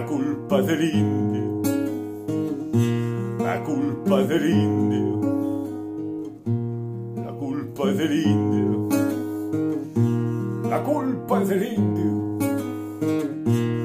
La culpa del indio, la culpa del indio, la culpa del indio, la culpa del indio.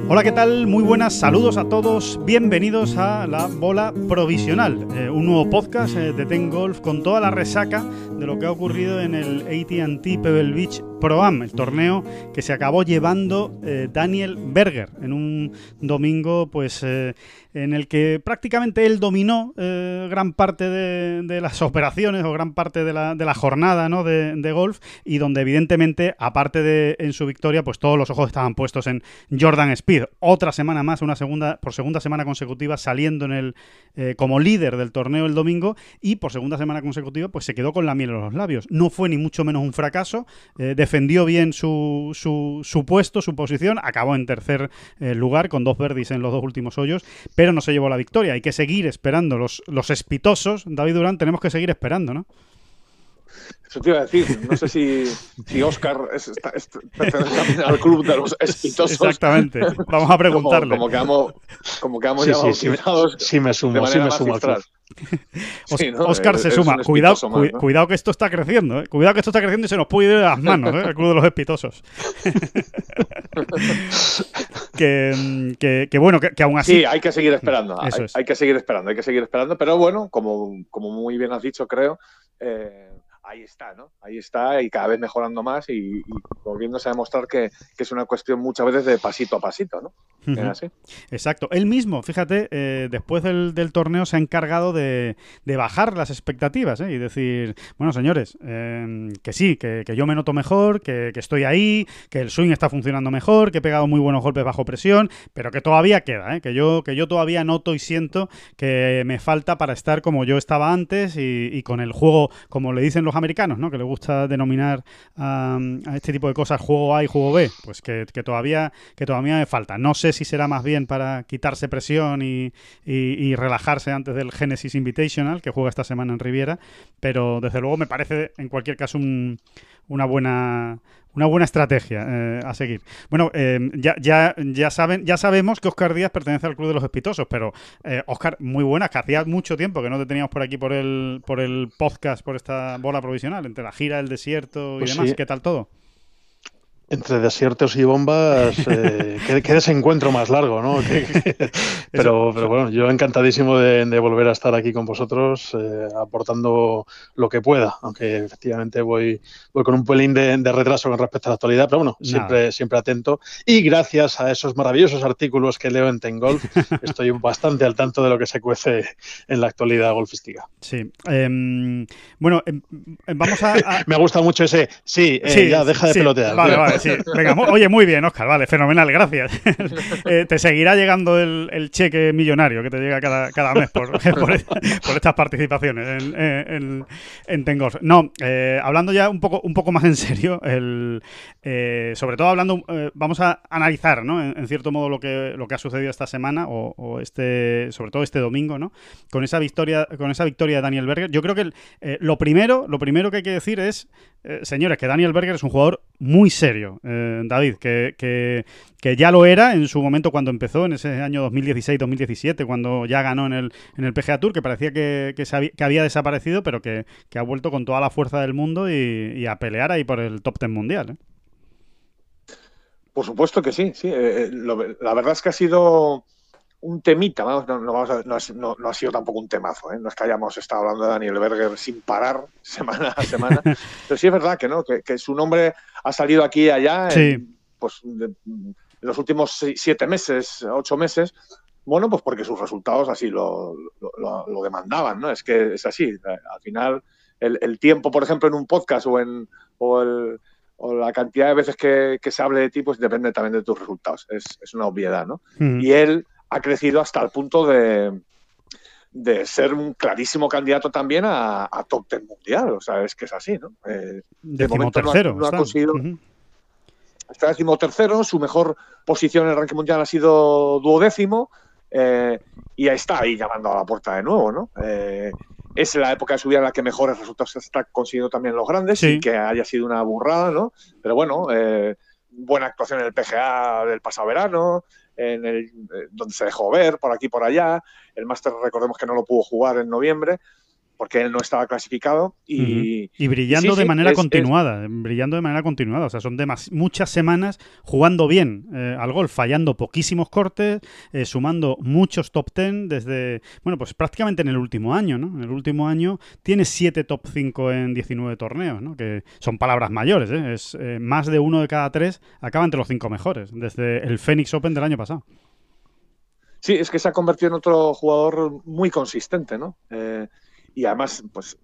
Hola, ¿qué tal? Muy buenas, saludos a todos, bienvenidos a la Bola Provisional, eh, un nuevo podcast eh, de Ten Golf con toda la resaca de lo que ha ocurrido en el ATT Pebble Beach Pro Am, el torneo que se acabó llevando eh, Daniel Berger en un domingo, pues en el que prácticamente él dominó gran parte de, las operaciones o gran parte de la, jornada ¿no? de, de, golf y donde evidentemente, aparte de en su victoria, pues todos los ojos estaban puestos en Jordan Speed otra semana más, una segunda, por segunda semana consecutiva, saliendo en el, eh, como líder del torneo el domingo y por segunda semana consecutiva, pues se quedó con la los labios. No fue ni mucho menos un fracaso, eh, defendió bien su, su, puesto, su posición, acabó en tercer eh, lugar con dos verdis en los dos últimos hoyos, pero no se llevó la victoria. Hay que seguir esperando. Los, los espitosos, David Durán, tenemos que seguir esperando, ¿no? Eso te iba a decir. No sé si, si Oscar está, pertenece al club de los espitosos. Exactamente. Vamos a preguntarle. Como, como quedamos, como quedamos ya sí, sí, me sumo, sí me sumo al club. Oscar se suma. Cuidado, cuidado que esto está creciendo. ¿eh? Cuidado que esto está creciendo y se nos puede ir de las manos, ¿eh? el club de los espitosos. que, que, bueno, que, aún así. Sí, hay que seguir esperando. Hay, hay, que seguir esperando, hay que seguir esperando. Pero bueno, como, como muy bien has dicho, creo. Eh, ahí está, ¿no? Ahí está y cada vez mejorando más y, volviéndose a demostrar que, es una cuestión muchas veces de pasito a pasito, ¿no? así? Exacto. Él mismo, fíjate, eh, después del, torneo se ha encargado de, bajar las expectativas ¿eh? y decir, bueno, señores, em, que sí, que, yo me noto mejor, que, estoy ahí, que el swing está funcionando mejor, que he pegado muy buenos golpes bajo presión, pero que todavía queda, ¿eh? que, yo, que yo todavía noto y siento que me falta para estar como yo estaba antes y, y con el juego, como le dicen los americanos, ¿no? Que le gusta denominar a, este tipo de cosas juego A y juego B, pues que, todavía que todavía me falta. No sé si será más bien para quitarse presión y, relajarse antes del Genesis Invitational que juega esta semana en Riviera, pero desde luego me parece en cualquier caso una buena una buena estrategia eh, a seguir. Bueno, eh, ya, ya, ya, saben, ya sabemos que Oscar Díaz pertenece al Club de los Espitosos, pero eh, Oscar, muy buena, que hacía mucho tiempo que no te teníamos por aquí por el, por el podcast, por esta bola provisional, entre la gira, el desierto y pues demás. ¿Qué tal todo? Entre desiertos y bombas, eh, qué, desencuentro más largo, ¿no? pero, pero bueno, yo encantadísimo de, volver a estar aquí con vosotros, eh, aportando lo que pueda, aunque efectivamente voy, voy con un pelín de, retraso con respecto a la actualidad, pero bueno, siempre, siempre atento. Y gracias a esos maravillosos artículos que leo en Tengolf, estoy bastante al tanto de lo que se cuece en la actualidad golfística. Sí. Em, bueno, em, em, vamos a, Me gusta mucho ese, sí, eh, ya deja de pelotear. Vale, vale. Oye, muy bien, Oscar, vale, fenomenal, gracias. Eh, te seguirá llegando el, cheque millonario que te llega cada, mes por, estas participaciones en, en, Tengos. No, eh, hablando ya un poco, un poco más en serio, el, eh, sobre todo hablando, vamos a analizar, ¿no? En, cierto modo lo que, lo que ha sucedido esta semana o, este, sobre todo este domingo, ¿no? Con esa victoria, con esa victoria de Daniel Berger. Yo creo que lo primero, lo primero que hay que decir es, señores, que Daniel Berger es un jugador muy serio, eh, David, que, que, ya lo era en su momento cuando empezó, en ese año 2016-2017, cuando ya ganó en el, en el PGA Tour, que parecía que, que, había, desaparecido, pero que, ha vuelto con toda la fuerza del mundo y, a pelear ahí por el top ten mundial. ¿eh? Por supuesto que sí, sí. Eh, la verdad es que ha sido un temita, no, no, no, ha sido tampoco un temazo, ¿eh? no es que hayamos estado hablando de Daniel Berger sin parar semana a semana, pero sí es verdad que no, que, su nombre ha salido aquí y allá en, pues, los últimos siete meses, ocho meses, bueno, pues porque sus resultados así lo, lo, demandaban, ¿no? Es que es así, al final el, tiempo, por ejemplo, en un podcast o en o el, o la cantidad de veces que, se hable de ti, pues depende también de tus resultados. Es, una obviedad, ¿no? Y él ha crecido hasta el punto de, de ser un clarísimo candidato también a, top ten mundial. O sea, es que es así, ¿no? Eh, de momento no, ha, conseguido. Está decimotercero, su mejor posición en el ranking mundial ha sido duodécimo. Eh, y está ahí llamando a la puerta de nuevo, ¿no? Eh, es la época de su vida en la que mejores resultados se está consiguiendo también los grandes y que haya sido una burrada, ¿no? Pero bueno, eh, buena actuación en el PGA del pasado verano, en el, donde se dejó ver por aquí por allá. El máster, recordemos que no lo pudo jugar en noviembre, porque él no estaba clasificado y, brillando de manera continuada, brillando de manera continuada, o sea, son muchas semanas jugando bien eh, al golf, fallando poquísimos cortes, eh, sumando muchos top ten desde, bueno, pues prácticamente en el último año, ¿no? En el último año tiene siete top 5 en 19 torneos, ¿no? Que son palabras mayores, ¿eh? Es más de uno de cada tres acaba entre los cinco mejores, desde el Phoenix Open del año pasado. Sí, es que se ha convertido en otro jugador muy consistente, ¿no? Y además, pues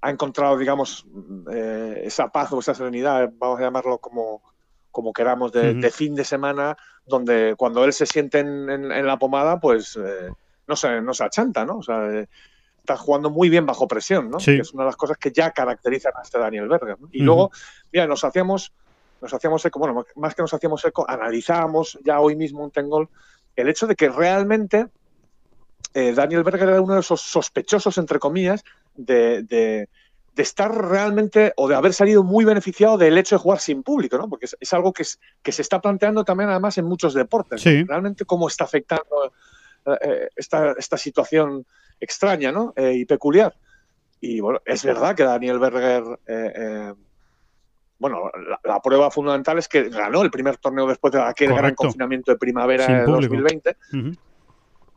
ha encontrado, digamos, eh, esa paz o esa serenidad, vamos a llamarlo como, como queramos, de, fin de semana, donde cuando él se siente en, la pomada, pues eh, no, se, no se achanta, ¿no? O sea, eh, está jugando muy bien bajo presión, ¿no? Que es una de las cosas que ya caracterizan a este Daniel Berger. Y luego, mira, nos hacíamos, nos hacíamos eco, bueno, más que nos hacíamos eco, analizábamos ya hoy mismo un Tengol el hecho de que realmente eh, Daniel Berger era uno de esos sospechosos, entre comillas, de, estar realmente o de haber salido muy beneficiado del hecho de jugar sin público, ¿no? Porque es, algo que, se está planteando también además en muchos deportes. Realmente cómo está afectando eh, eh, esta, situación extraña ¿no? y peculiar. Y bueno, es verdad que Daniel Berger, bueno, la, prueba fundamental es que ganó el primer torneo después de aquel gran confinamiento de primavera de 2020.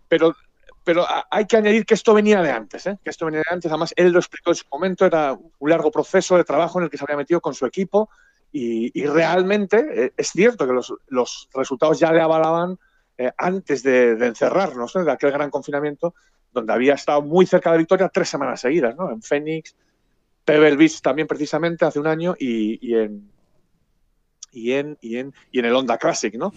Pero pero hay que añadir que esto venía de antes, ¿eh? que esto venía de antes. Además, él lo explicó en su momento, era un largo proceso de trabajo en el que se había metido con su equipo y, realmente eh, es cierto que los, resultados ya le avalaban eh, antes de, encerrarnos, de aquel gran confinamiento, donde había estado muy cerca de victoria tres semanas seguidas, ¿no? en Phoenix, Pebble Beach también precisamente hace un año y en, y en, y en, y en el Honda Classic, ¿no?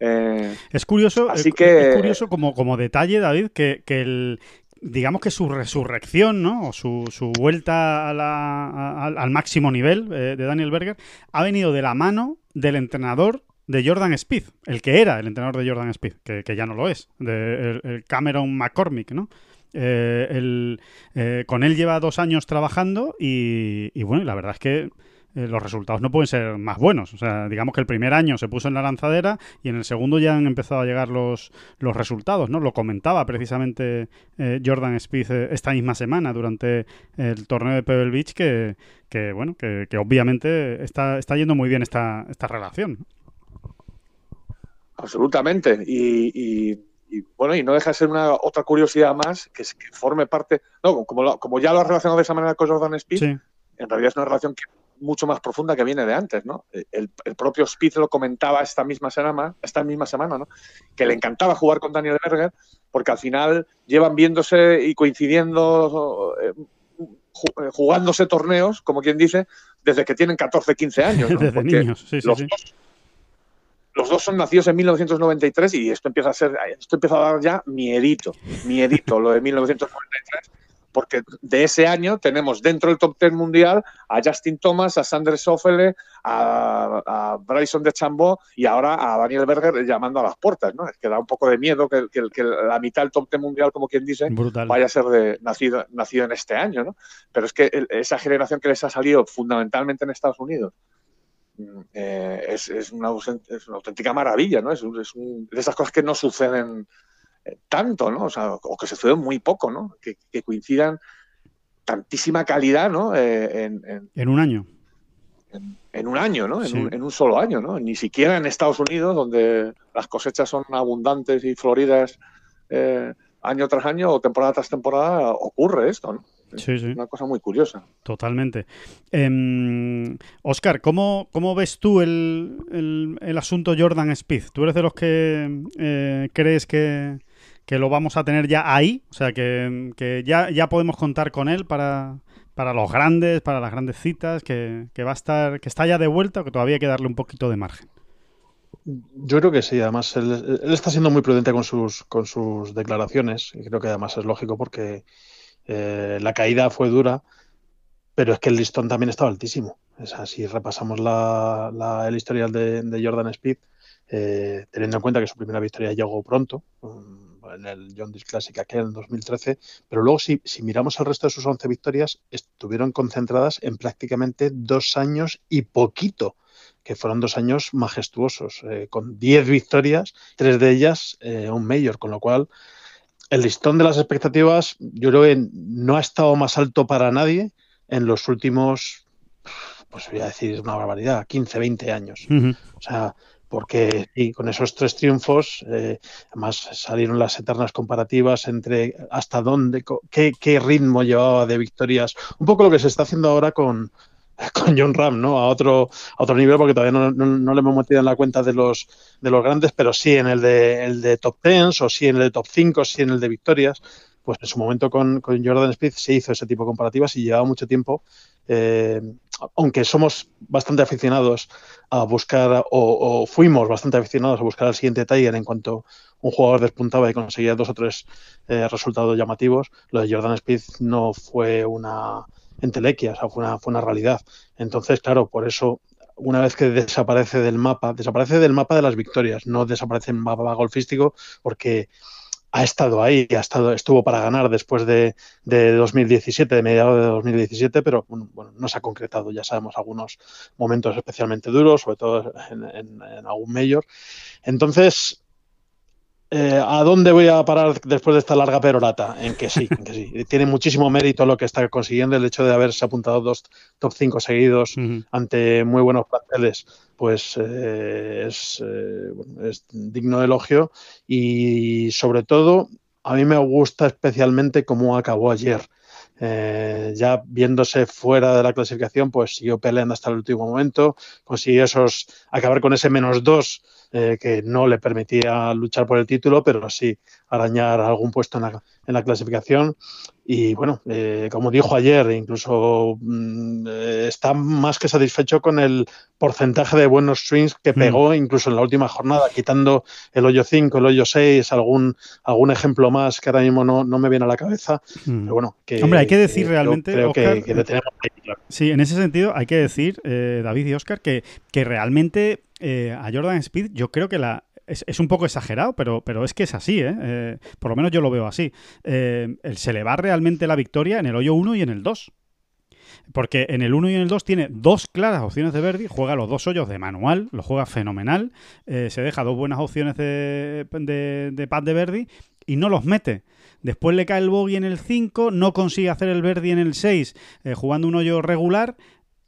Eh, es curioso, así que, es curioso como, como detalle, David, que, que el, digamos que su resurrección, ¿no? O su, su vuelta al máximo nivel eh, de Daniel Berger ha venido de la mano del entrenador de Jordan Speed, el que era el entrenador de Jordan Speed, que, que ya no lo es, de el, Cameron McCormick, ¿no? Eh, con él lleva dos años trabajando y, y bueno, la verdad es que eh, los resultados no pueden ser más buenos. O sea, digamos que el primer año se puso en la lanzadera y en el segundo ya han empezado a llegar los, los resultados, ¿no? Lo comentaba precisamente eh, Jordan Speed eh, esta misma semana durante el torneo de Pebble Beach que, que bueno, que, obviamente está, está yendo muy bien esta, esta relación. Absolutamente. Y, bueno, y no deja de ser una otra curiosidad más que, es que forme parte, no, como, como ya lo has relacionado de esa manera con Jordan Speed, en realidad es una relación que mucho más profunda que viene de antes, ¿no? El, propio Spitz lo comentaba esta misma semana, esta misma semana, ¿no? Que le encantaba jugar con Daniel Berger porque al final llevan viéndose y coincidiendo, eh, eh, jugándose torneos, como quien dice, desde que tienen 14, 15 años. desde niños, sí, sí, los, Dos, los dos son nacidos en 1993 y esto empieza a ser, esto empieza a dar ya miedito, miedito, lo de 1993 porque de ese año tenemos dentro del top 10 mundial a Justin Thomas, a Sander Soffele, a, Bryson de Chambó y ahora a Daniel Berger llamando a las puertas, ¿no? Es que da un poco de miedo que, la mitad del top 10 mundial, como quien dice, vaya a ser de, nacido, nacido en este año, ¿no? Pero es que esa generación que les ha salido fundamentalmente en Estados Unidos, mm, eh, es, una, auténtica maravilla, ¿no? Es, de esas cosas que no suceden tanto, ¿no? O, sea, o que se sucede muy poco, ¿no? Que, coincidan tantísima calidad, ¿no? Eh, en, un año. En, un año, ¿no? En, un, solo año, ¿no? Ni siquiera en Estados Unidos, donde las cosechas son abundantes y floridas eh, año tras año o temporada tras temporada, ocurre esto, ¿no? Sí, sí. Una cosa muy curiosa. Totalmente. Oscar, em, ¿cómo, ¿cómo, ves tú el, el, asunto Jordan Speed? ¿Tú eres de los que eh, crees que, que lo vamos a tener ya ahí, o sea, que, que ya, ya podemos contar con él para, para los grandes, para las grandes citas, que, que va a estar, que está ya de vuelta o que todavía hay que darle un poquito de margen. Yo creo que sí, además él, está siendo muy prudente con sus, con sus declaraciones y creo que además es lógico porque eh, la caída fue dura, pero es que el listón también estaba altísimo. Es así, repasamos la, el historial de, Jordan Speed, eh, teniendo en cuenta que su primera victoria llegó pronto, en el John Deere Classic aquel en 2013, pero luego si, si miramos el resto de sus 11 victorias, estuvieron concentradas en prácticamente dos años y poquito que fueron dos años majestuosos, eh, con 10 victorias, tres de ellas eh, un mayor, con lo cual el listón de las expectativas yo creo que no ha estado más alto para nadie en los últimos, pues voy a decir una barbaridad, 15, 20 años. O sea, porque y con esos tres triunfos, eh, además salieron las eternas comparativas entre hasta dónde, qué, qué, ritmo llevaba de victorias, un poco lo que se está haciendo ahora con, John Ram, ¿no? A otro, a otro nivel, porque todavía no, no, le hemos metido en la cuenta de los, de los grandes, pero sí en el de, el de top 10 o sí en el de top 5, sí en el de victorias. Pues en su momento con, con Jordan Smith se hizo ese tipo de comparativas y llevaba mucho tiempo, eh, aunque somos bastante aficionados a buscar, o, fuimos bastante aficionados a buscar al siguiente Tiger en cuanto un jugador despuntaba y conseguía dos o tres eh, resultados llamativos, lo de Jordan Smith no fue una entelequia, o sea, fue una, fue una realidad. Entonces, claro, por eso, una vez que desaparece del mapa, desaparece del mapa de las victorias, no desaparece en mapa golfístico, porque ha estado ahí, ha estado, estuvo para ganar después de, de 2017, de mediados de 2017, pero bueno, no se ha concretado, ya sabemos, algunos momentos especialmente duros, sobre todo en, en, en algún mayor. Entonces, eh, ¿A dónde voy a parar después de esta larga perorata? En que sí, en que sí. Tiene muchísimo mérito lo que está consiguiendo el hecho de haberse apuntado dos top 5 seguidos uh -huh. ante muy buenos planteles. Pues eh, es, eh, es, digno de elogio y sobre todo a mí me gusta especialmente cómo acabó ayer. Eh, ya viéndose fuera de la clasificación, pues siguió peleando hasta el último momento, consiguió esos, acabar con ese menos dos eh, que no le permitía luchar por el título, pero sí arañar algún puesto en la, en la clasificación. Y bueno, eh, como dijo ayer, incluso mmm, está más que satisfecho con el porcentaje de buenos swings que pegó, mm. incluso en la última jornada, quitando el hoyo 5, el hoyo 6, algún, algún ejemplo más que ahora mismo no, no me viene a la cabeza. Mm. Pero bueno, que, Hombre, hay que decir realmente. Creo Oscar, que, que le tenemos ahí, claro. Sí, en ese sentido, hay que decir, eh, David y Oscar, que, que realmente eh, a Jordan Speed, yo creo que la, es, un poco exagerado, pero, pero es que es así, ¿eh? eh por lo menos yo lo veo así. Eh, se le va realmente la victoria en el hoyo 1 y en el 2. Porque en el 1 y en el 2 tiene dos claras opciones de Verdi, juega los dos hoyos de manual, lo juega fenomenal, eh, se deja dos buenas opciones de, de, de pad de Verdi y no los mete. Después le cae el bogey en el 5, no consigue hacer el Verdi en el 6 eh, jugando un hoyo regular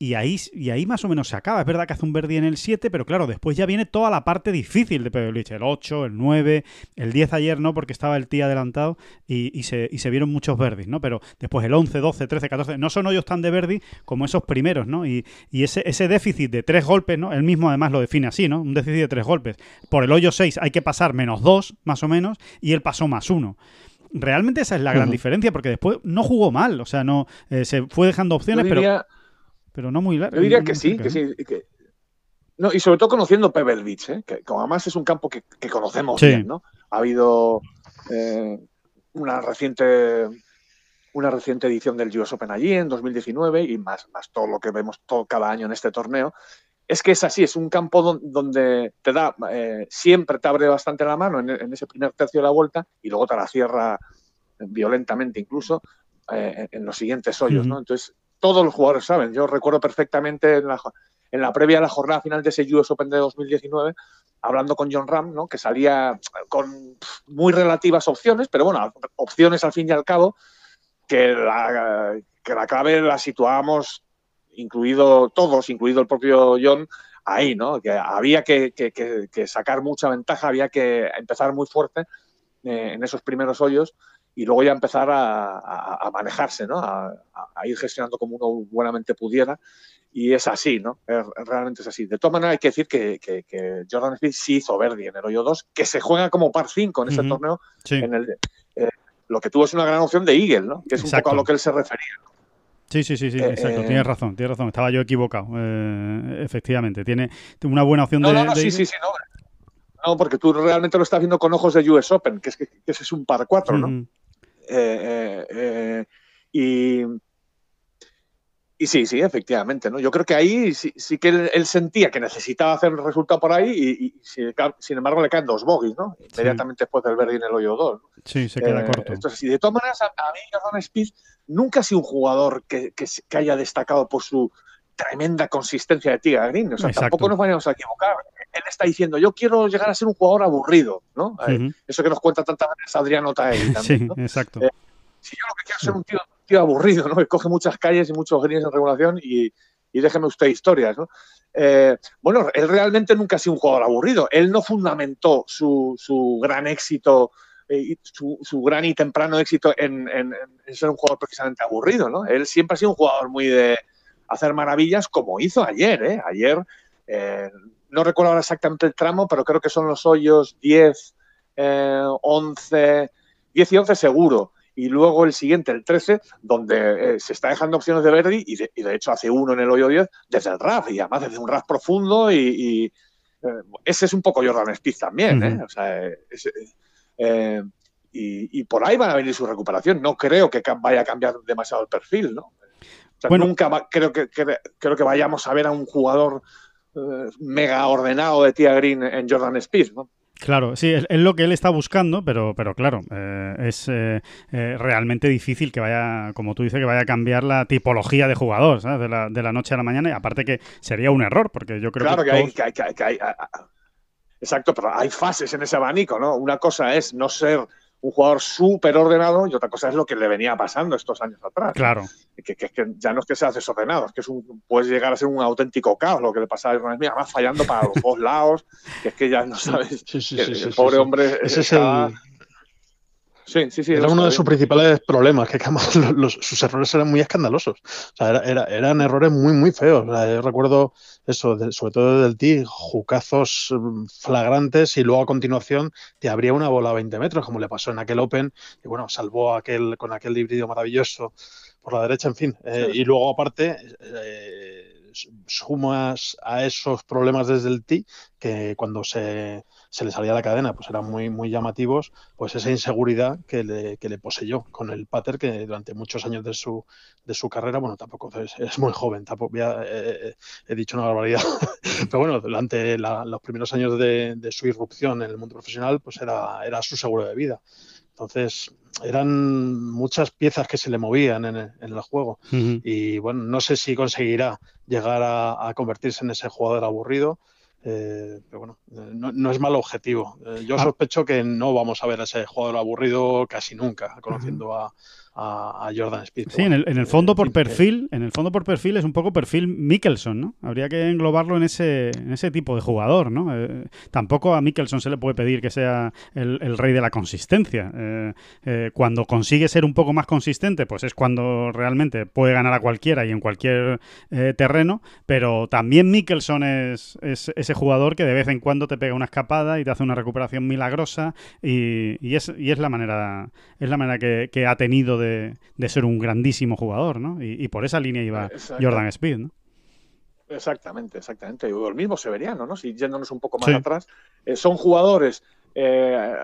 y ahí, y ahí más o menos se acaba. Es verdad que hace un Verdi en el 7, pero claro, después ya viene toda la parte difícil de Pebble Beach. El 8, el 9, el 10 ayer no, porque estaba el tía adelantado y, y, se, y se vieron muchos Verdis, ¿no? Pero después el 11, 12, 13, 14, no son hoyos tan de Verdi como esos primeros, ¿no? Y, y ese, ese déficit de tres golpes, ¿no? Él mismo además lo define así, ¿no? Un déficit de tres golpes. Por el hoyo 6 hay que pasar menos 2, más o menos, y él pasó más 1 realmente esa es la gran uh -huh. diferencia, porque después no jugó mal, o sea, no eh, se fue dejando opciones, diría, pero pero no muy largo. Yo diría que sí, que sí. Que... No, y sobre todo conociendo Pebble Beach, ¿eh? que, que, además es un campo que, que conocemos sí. bien, ¿no? Ha habido eh, una reciente una reciente edición del US Open allí en 2019 y más, más todo lo que vemos todo, cada año en este torneo. Es que es así, es un campo don, donde te da, eh, siempre te abre bastante la mano en, en, ese primer tercio de la vuelta y luego te la cierra violentamente incluso eh, en los siguientes hoyos, uh -huh. ¿no? Entonces, todos los jugadores saben. Yo recuerdo perfectamente en la, previa a la jornada final de ese US Open de 2019, hablando con John Ram, ¿no? que salía con muy relativas opciones, pero bueno, opciones al fin y al cabo, que la, que la clave la situábamos, incluido todos, incluido el propio John, ahí, ¿no? Que había que sacar mucha ventaja, había que empezar muy fuerte eh, en esos primeros hoyos y luego ya empezar a, a, a manejarse, ¿no? A, a, ir gestionando como uno buenamente pudiera. y es así, ¿no? realmente es así. De todas maneras, hay que decir que, Jordan Speed sí hizo Verdi en el hoyo 2, que se juega como par 5 en ese torneo. En el, eh, lo que tuvo es una gran opción de Eagle, ¿no? Que es un poco a lo que él se refería. Sí, sí, sí, sí, eh, exacto. tienes razón, tienes razón. Estaba yo equivocado. efectivamente, tiene una buena opción de. No, no, sí, sí, sí, no. No, porque tú realmente lo estás viendo con ojos de US Open, que, es, que, ese es un par 4, ¿no? Y y sí, sí, efectivamente, ¿no? Yo creo que ahí sí, que él, sentía que necesitaba hacer el resultado por ahí y, sin embargo le caen dos bogies, ¿no? Inmediatamente después del verde en el hoyo 2. Sí, se queda eh, corto. Entonces, y de todas maneras, a, mí Jordan Speed nunca ha sido un jugador que, haya destacado por su tremenda consistencia de tira green. O sea, tampoco nos vayamos a equivocar. Él está diciendo, yo quiero llegar a ser un jugador aburrido, ¿no? Eh, eso que nos cuenta tantas veces Adriano Taelli también, Sí, exacto. Eh, si yo lo que quiero es ser un tío tío aburrido, ¿no? Que coge muchas calles y muchos greens en regulación y, déjeme usted historias, ¿no? Eh, bueno, él realmente nunca ha sido un jugador aburrido. Él no fundamentó su, gran éxito, eh, su, gran y temprano éxito en, ser un jugador precisamente aburrido, ¿no? Él siempre ha sido un jugador muy de hacer maravillas, como hizo ayer, ¿eh? Ayer, eh, no recuerdo ahora exactamente el tramo, pero creo que son los hoyos 10, 11, 10 y 11 seguro y luego el siguiente, el 13, donde eh, se está dejando opciones de Verdi y de, hecho hace uno en el hoyo 10 desde el RAF y además desde un RAF profundo y, eh, ese es un poco Jordan Speed también, ¿eh? O sea, y, por ahí va a venir su recuperación. No creo que vaya a cambiar demasiado el perfil, ¿no? O sea, nunca creo, que, creo que vayamos a ver a un jugador mega ordenado de Tia Green en Jordan Speed, ¿no? Claro, sí, es, lo que él está buscando, pero, pero claro, eh, es eh, eh, realmente difícil que vaya, como tú dices, que vaya a cambiar la tipología de jugador, ¿sabes? De la, de la noche a la mañana, y aparte que sería un error, porque yo creo claro que... Claro que, hay, que hay, Exacto, pero hay fases en ese abanico, ¿no? Una cosa es no ser un jugador súper ordenado y otra cosa es lo que le venía pasando estos años atrás. Claro. Que, que, que ya no es que sea desordenado, es que es un, puedes llegar a ser un auténtico caos lo que le pasaba a Smith, además fallando para los dos lados, que es que ya no sabes. Sí, sí, sí, el pobre hombre. Ese es el Sí, sí, sí. Era uno de sus principales problemas, que sus errores eran muy escandalosos. O sea, eran errores muy, muy feos. yo recuerdo eso, sobre todo del ti, jucazos mm, flagrantes y luego a continuación te abría una bola a 20 metros, como le pasó en aquel Open, y bueno, salvó aquel, con aquel híbrido maravilloso por la derecha, en fin. Eh, y luego aparte... Eh, sumas a esos problemas desde el ti que cuando se se le salía la cadena, pues eran muy, muy llamativos, pues esa inseguridad que le, que le poseyó con el pater que durante muchos años de su, de su carrera, bueno, tampoco es, muy joven, tampoco he dicho una barbaridad, pero bueno, durante los primeros años de, su irrupción en el mundo profesional, pues era, era su seguro de vida. Entonces, eran muchas piezas que se le movían en el, juego. Y bueno, no sé si conseguirá llegar a, convertirse en ese jugador aburrido, eh, pero bueno, eh, no, es mal objetivo. Eh, yo ah. sospecho que no vamos a ver a ese jugador aburrido casi nunca, conociendo a, a, Jordan Speed. Sí, en el, en el, fondo por perfil, en el fondo por perfil es un poco perfil Mickelson, ¿no? Habría que englobarlo en ese, en ese tipo de jugador, ¿no? Eh, tampoco a Mickelson se le puede pedir que sea el, rey de la consistencia. Eh, eh, cuando consigue ser un poco más consistente, pues es cuando realmente puede ganar a cualquiera y en cualquier terreno, pero también Mickelson es, es, ese jugador que de vez en cuando te pega una escapada y te hace una recuperación milagrosa y, y es, y es la manera, es la manera que, que ha tenido de de, ser un grandísimo jugador, ¿no? Y, por esa línea iba Jordan Speed, ¿no? Exactamente, exactamente. El mismo Severiano, ¿no? Si yéndonos un poco más atrás, eh, son jugadores eh,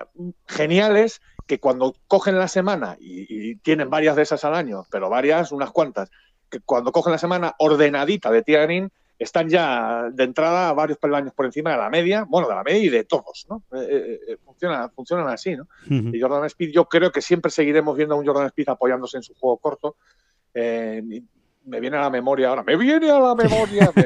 geniales que cuando cogen la semana, y, tienen varias de esas al año, pero varias, unas cuantas, que cuando cogen la semana ordenadita de Tianin, están ya de entrada varios peldaños por encima de la media, bueno, de la media y de todos, ¿no? Eh, eh, eh, funciona, funcionan así, ¿no? Y Jordan Speed, yo creo que siempre seguiremos viendo a un Jordan Speed apoyándose en su juego corto. Me viene a la memoria ahora, me viene a la memoria.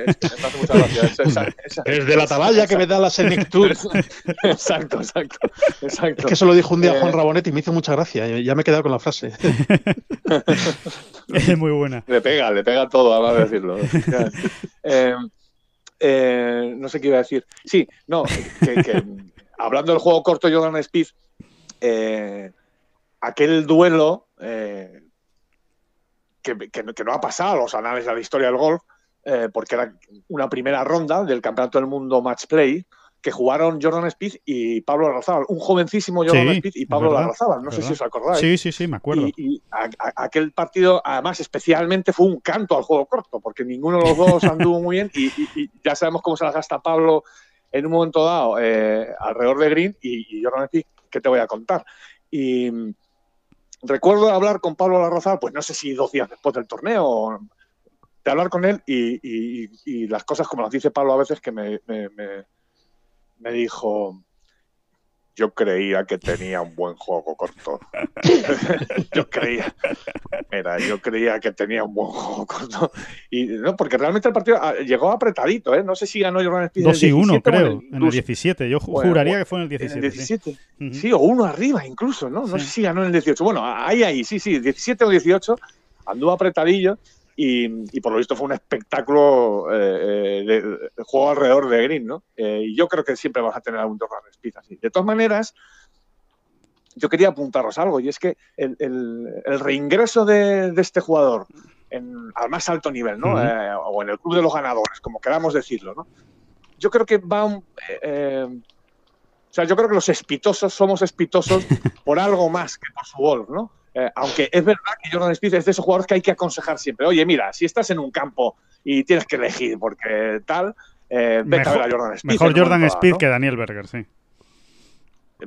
Es, de la atalaya que me da la senectud. exacto, exacto, exacto. Es que eso lo dijo un día Juan Rabonetti y me hizo mucha gracia. Ya me he quedado con la frase. es muy buena. Le pega, le pega todo, además de decirlo. Eh, eh, no sé qué iba a decir. Sí, no, que, hablando del juego corto Jordan Speed, eh, aquel duelo que, no ha pasado a los análisis de la historia del golf, eh, porque era una primera ronda del Campeonato del Mundo Match Play, que jugaron Jordan Speed y Pablo Larrazábal, un jovencísimo Jordan Speed y Pablo Larrazábal, no sé si os acordáis. Sí, sí, sí, me acuerdo. Y, aquel partido, además, especialmente fue un canto al juego corto, porque ninguno de los dos anduvo muy bien y, ya sabemos cómo se las gasta Pablo en un momento dado eh, alrededor de Green y, Jordan Speed, ¿qué te voy a contar? Y recuerdo hablar con Pablo Larrazábal, pues no sé si dos días después del torneo, de hablar con él y, las cosas como las dice Pablo a veces que me me dijo, yo creía que tenía un buen juego corto. yo creía, mira, yo creía que tenía un buen juego corto. Y no, porque realmente el partido ah, llegó apretadito, ¿eh? No sé si ganó Jordan Speed 2 y 1, creo, en el 17. Yo juraría que fue en el 17. En el 17. Sí, o uno arriba incluso, ¿no? No sé si ganó en el 18. Bueno, ahí, ahí, sí, sí, 17 o 18. Anduvo apretadillo. Y, por lo visto fue un espectáculo eh, eh, de, juego alrededor de Green, ¿no? Eh, y yo creo que siempre vamos a tener algún Jordan Speed así. De todas maneras, yo quería apuntaros algo, y es que el, reingreso de, este jugador al más alto nivel, ¿no? o en el club de los ganadores, como queramos decirlo, ¿no? Yo creo que va un... o sea, yo creo que los espitosos somos espitosos por algo más que por su golf, ¿no? Eh, aunque es verdad que Jordan Speed es de esos jugadores que hay que aconsejar siempre. Oye, mira, si estás en un campo y tienes que elegir porque tal, eh, vete a ver a Jordan Speed. Mejor Jordan Speed que Daniel Berger, sí.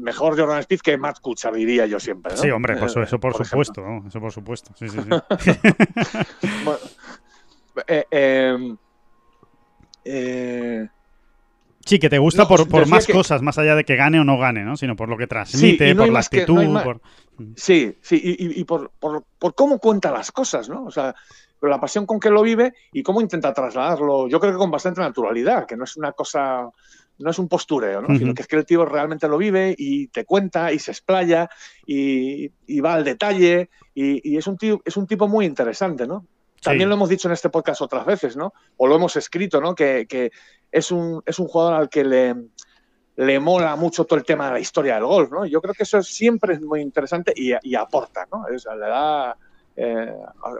Mejor Jordan Speed que Matt Kuchar, diría yo siempre. Sí, hombre, pues eso por, supuesto. Eso por supuesto. Sí, sí, sí. eh, em, eh Sí, que te gusta por, más cosas, más allá de que gane o no gane, ¿no? Sino por lo que transmite, por la actitud. por... Sí, sí, y, por, cómo cuenta las cosas, ¿no? O sea, la pasión con que lo vive y cómo intenta trasladarlo, yo creo que con bastante naturalidad, que no es una cosa, no es un postureo, ¿no? Sino que es que el tío realmente lo vive y te cuenta y se explaya y, va al detalle y, es, un tío, es un tipo muy interesante, ¿no? También lo hemos dicho en este podcast otras veces, ¿no? O lo hemos escrito, ¿no? Que, es, un, es un jugador al que le, le mola mucho todo el tema de la historia del golf, ¿no? Yo creo que eso siempre es muy interesante y, y aporta, ¿no? le da eh,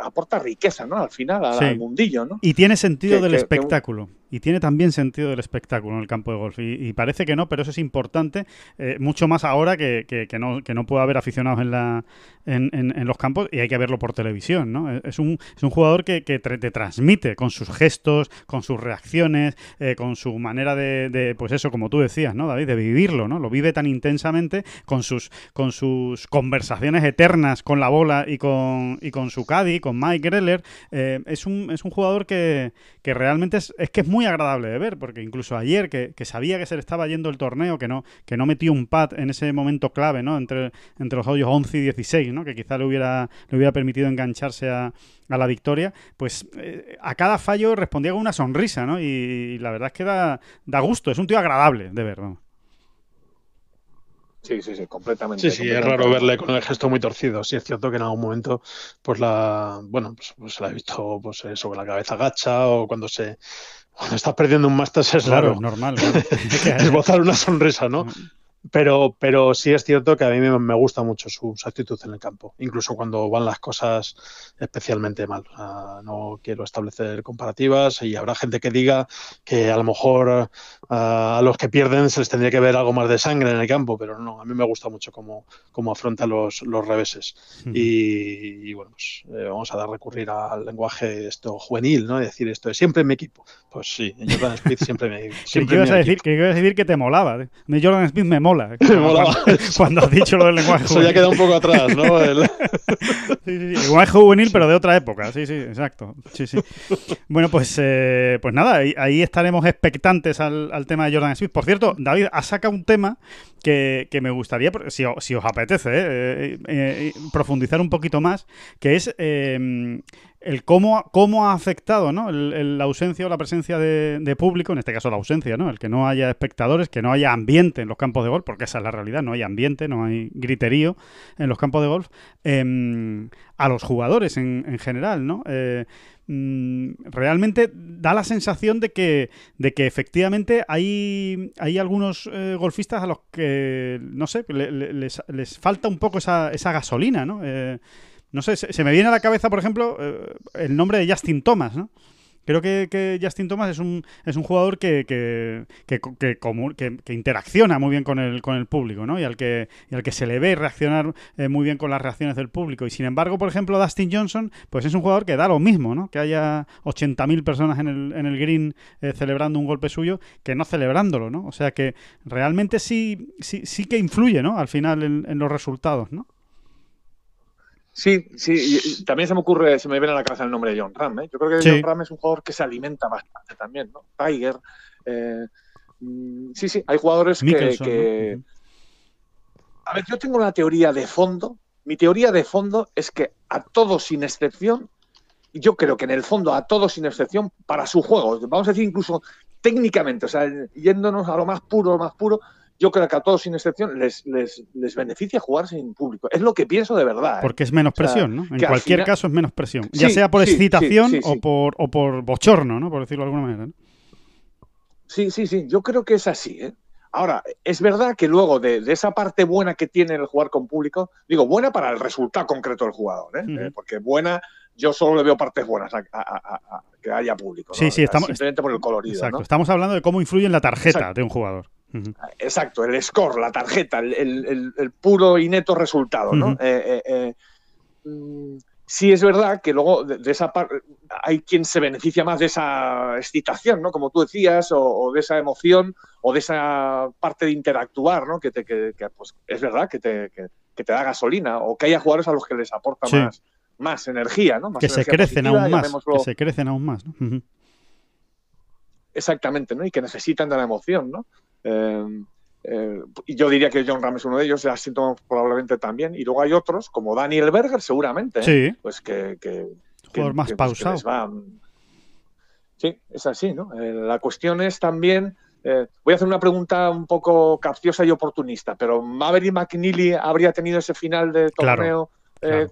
aporta riqueza, ¿no? Al final, al, mundillo, ¿no? Y tiene sentido del espectáculo. Y tiene también sentido del espectáculo en el campo de golf. Y, parece que no, pero eso es importante, eh, mucho más ahora que, que, no, que no puede haber aficionados en, la, en, en, los campos y hay que verlo por televisión, ¿no? Es un, es un jugador que, que te transmite con sus gestos, con sus reacciones, eh, con su manera de, de, pues eso, como tú decías, ¿no, David? De vivirlo, ¿no? Lo vive tan intensamente con sus, con sus conversaciones eternas con la bola y con, y con su caddy, con Mike Greller, eh, es, un, es un jugador que, realmente es, es, que es muy agradable de ver, porque incluso ayer, que, sabía que se le estaba yendo el torneo, que no, que no metió un pad en ese momento clave, ¿no? Entre, entre los hoyos 11 y 16, ¿no? Que quizá le hubiera, le hubiera permitido engancharse a, a la victoria, pues eh, a cada fallo respondía con una sonrisa, ¿no? Y, la verdad es que da, da, gusto, es un tío agradable de ver, ¿no? Sí, sí, sí, completamente. Sí, sí, es raro verle con el gesto muy torcido. Sí, es cierto que en algún momento, pues la, bueno, pues, pues la he visto, pues eso, con la cabeza gacha o cuando se, cuando estás perdiendo un máster es raro. normal. Esbozar una sonrisa, ¿no? Pero, pero sí es cierto que a mí me, gusta mucho su, actitud en el campo, incluso cuando van las cosas especialmente mal. no quiero establecer comparativas y habrá gente que diga que a lo mejor a los que pierden se les tendría que ver algo más de sangre en el campo, pero no, a mí me gusta mucho cómo, cómo afronta los, los reveses. y, bueno, pues eh, vamos a dar recurrir al lenguaje esto juvenil, ¿no? decir esto de siempre en mi equipo. Pues sí, Jordan Smith siempre me. Siempre ¿Qué, ibas a decir, que ibas a decir que te molaba. Jordan Smith me mola. Cuando, has dicho lo del lenguaje Eso ya queda un poco atrás, ¿no? El... Sí, sí, Lenguaje juvenil, pero de otra época. Sí, sí, exacto. Sí, sí. Bueno, pues, eh, pues nada, ahí, estaremos expectantes al, tema de Jordan Smith. Por cierto, David, ha sacado un tema que, me gustaría, si, si os apetece, eh, eh, profundizar un poquito más, que es el cómo, cómo ha afectado ¿no? la ausencia o la presencia de, público, en este caso la ausencia, ¿no? el que no haya espectadores, que no haya ambiente en los campos de golf, porque esa es la realidad, no hay ambiente, no hay griterío en los campos de golf, em, a los jugadores en, general, ¿no? Eh, mm, realmente da la sensación de que, de que efectivamente hay, hay algunos eh, golfistas a los que, no sé, les, les, falta un poco esa, esa gasolina, ¿no? Eh, no sé, se, me viene a la cabeza, por ejemplo, eh, el nombre de Justin Thomas, ¿no? Creo que, Justin Thomas es un, es un jugador que, que, que, interacciona muy bien con el, con el público, ¿no? Y al que, y al que se le ve reaccionar eh, muy bien con las reacciones del público. Y sin embargo, por ejemplo, Dustin Johnson, pues es un jugador que da lo mismo, ¿no? Que haya 80.000 personas en el, en el green eh, celebrando un golpe suyo que no celebrándolo, ¿no? O sea que realmente sí, sí, sí que influye, ¿no? Al final en, en los resultados, ¿no? Sí, sí, también se me ocurre, se me viene a la cabeza el nombre de John Ram. ¿eh? Yo creo que John Ram es un jugador que se alimenta bastante también, ¿no? Tiger. Eh, mm, sí, sí, hay jugadores que, A ver, yo tengo una teoría de fondo. Mi teoría de fondo es que a todos sin excepción, yo creo que en el fondo a todos sin excepción, para su juego, vamos a decir incluso técnicamente, o sea, yéndonos a lo más puro, lo más puro, yo creo que a todos sin excepción les, les, les, beneficia jugar sin público. Es lo que pienso de verdad. ¿eh? Porque es menos presión, ¿no? En cualquier caso es menos presión. ya sea por excitación o, por, o por bochorno, ¿no? Por decirlo de alguna manera. Sí, sí, sí. Yo creo que es así, ¿eh? Ahora, es verdad que luego de, esa parte buena que tiene el jugar con público, digo, buena para el resultado concreto del jugador, ¿eh? eh porque buena, yo solo le veo partes buenas a, que haya público. Sí, sí, estamos. Simplemente por el colorido. Exacto, estamos hablando de cómo influye en la tarjeta de un jugador. Exacto, el score, la tarjeta, el, puro y neto resultado, ¿no? Eh, eh, eh, mm, sí es verdad que luego de, esa parte hay quien se beneficia más de esa excitación, ¿no? Como tú decías, o, de esa emoción, o de esa parte de interactuar, ¿no? Que, te, que, pues, es verdad que te, que, te da gasolina, o que haya jugadores a los que les aporta más, más energía, ¿no? que se crecen aún más, que se crecen aún más, ¿no? Exactamente, ¿no? Y que necesitan de la emoción, ¿no? Eh, eh, y yo diría que John Ram es uno de ellos, síntomas probablemente también. Y luego hay otros, como Daniel Berger, seguramente. Sí. Pues que. que, más pues pausado. Sí, es así, ¿no? Eh, la cuestión es también. voy a hacer una pregunta un poco capciosa y oportunista, pero ¿Maverick McNeely habría tenido ese final de torneo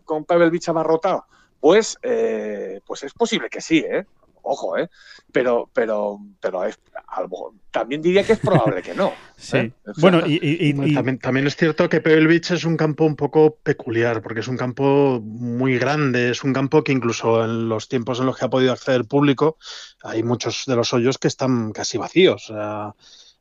con Pebble Beach abarrotado? Pues, pues es posible que sí, ¿eh? Ojo, ¿eh? Pero, pero, pero es, algo, también diría que es probable que no. sí. ¿eh? Bueno, y, también, es cierto que Pebble Beach es un campo un poco peculiar, porque es un campo muy grande, es un campo que incluso en los tiempos en los que ha podido acceder el público, hay muchos de los hoyos que están casi vacíos. O sea,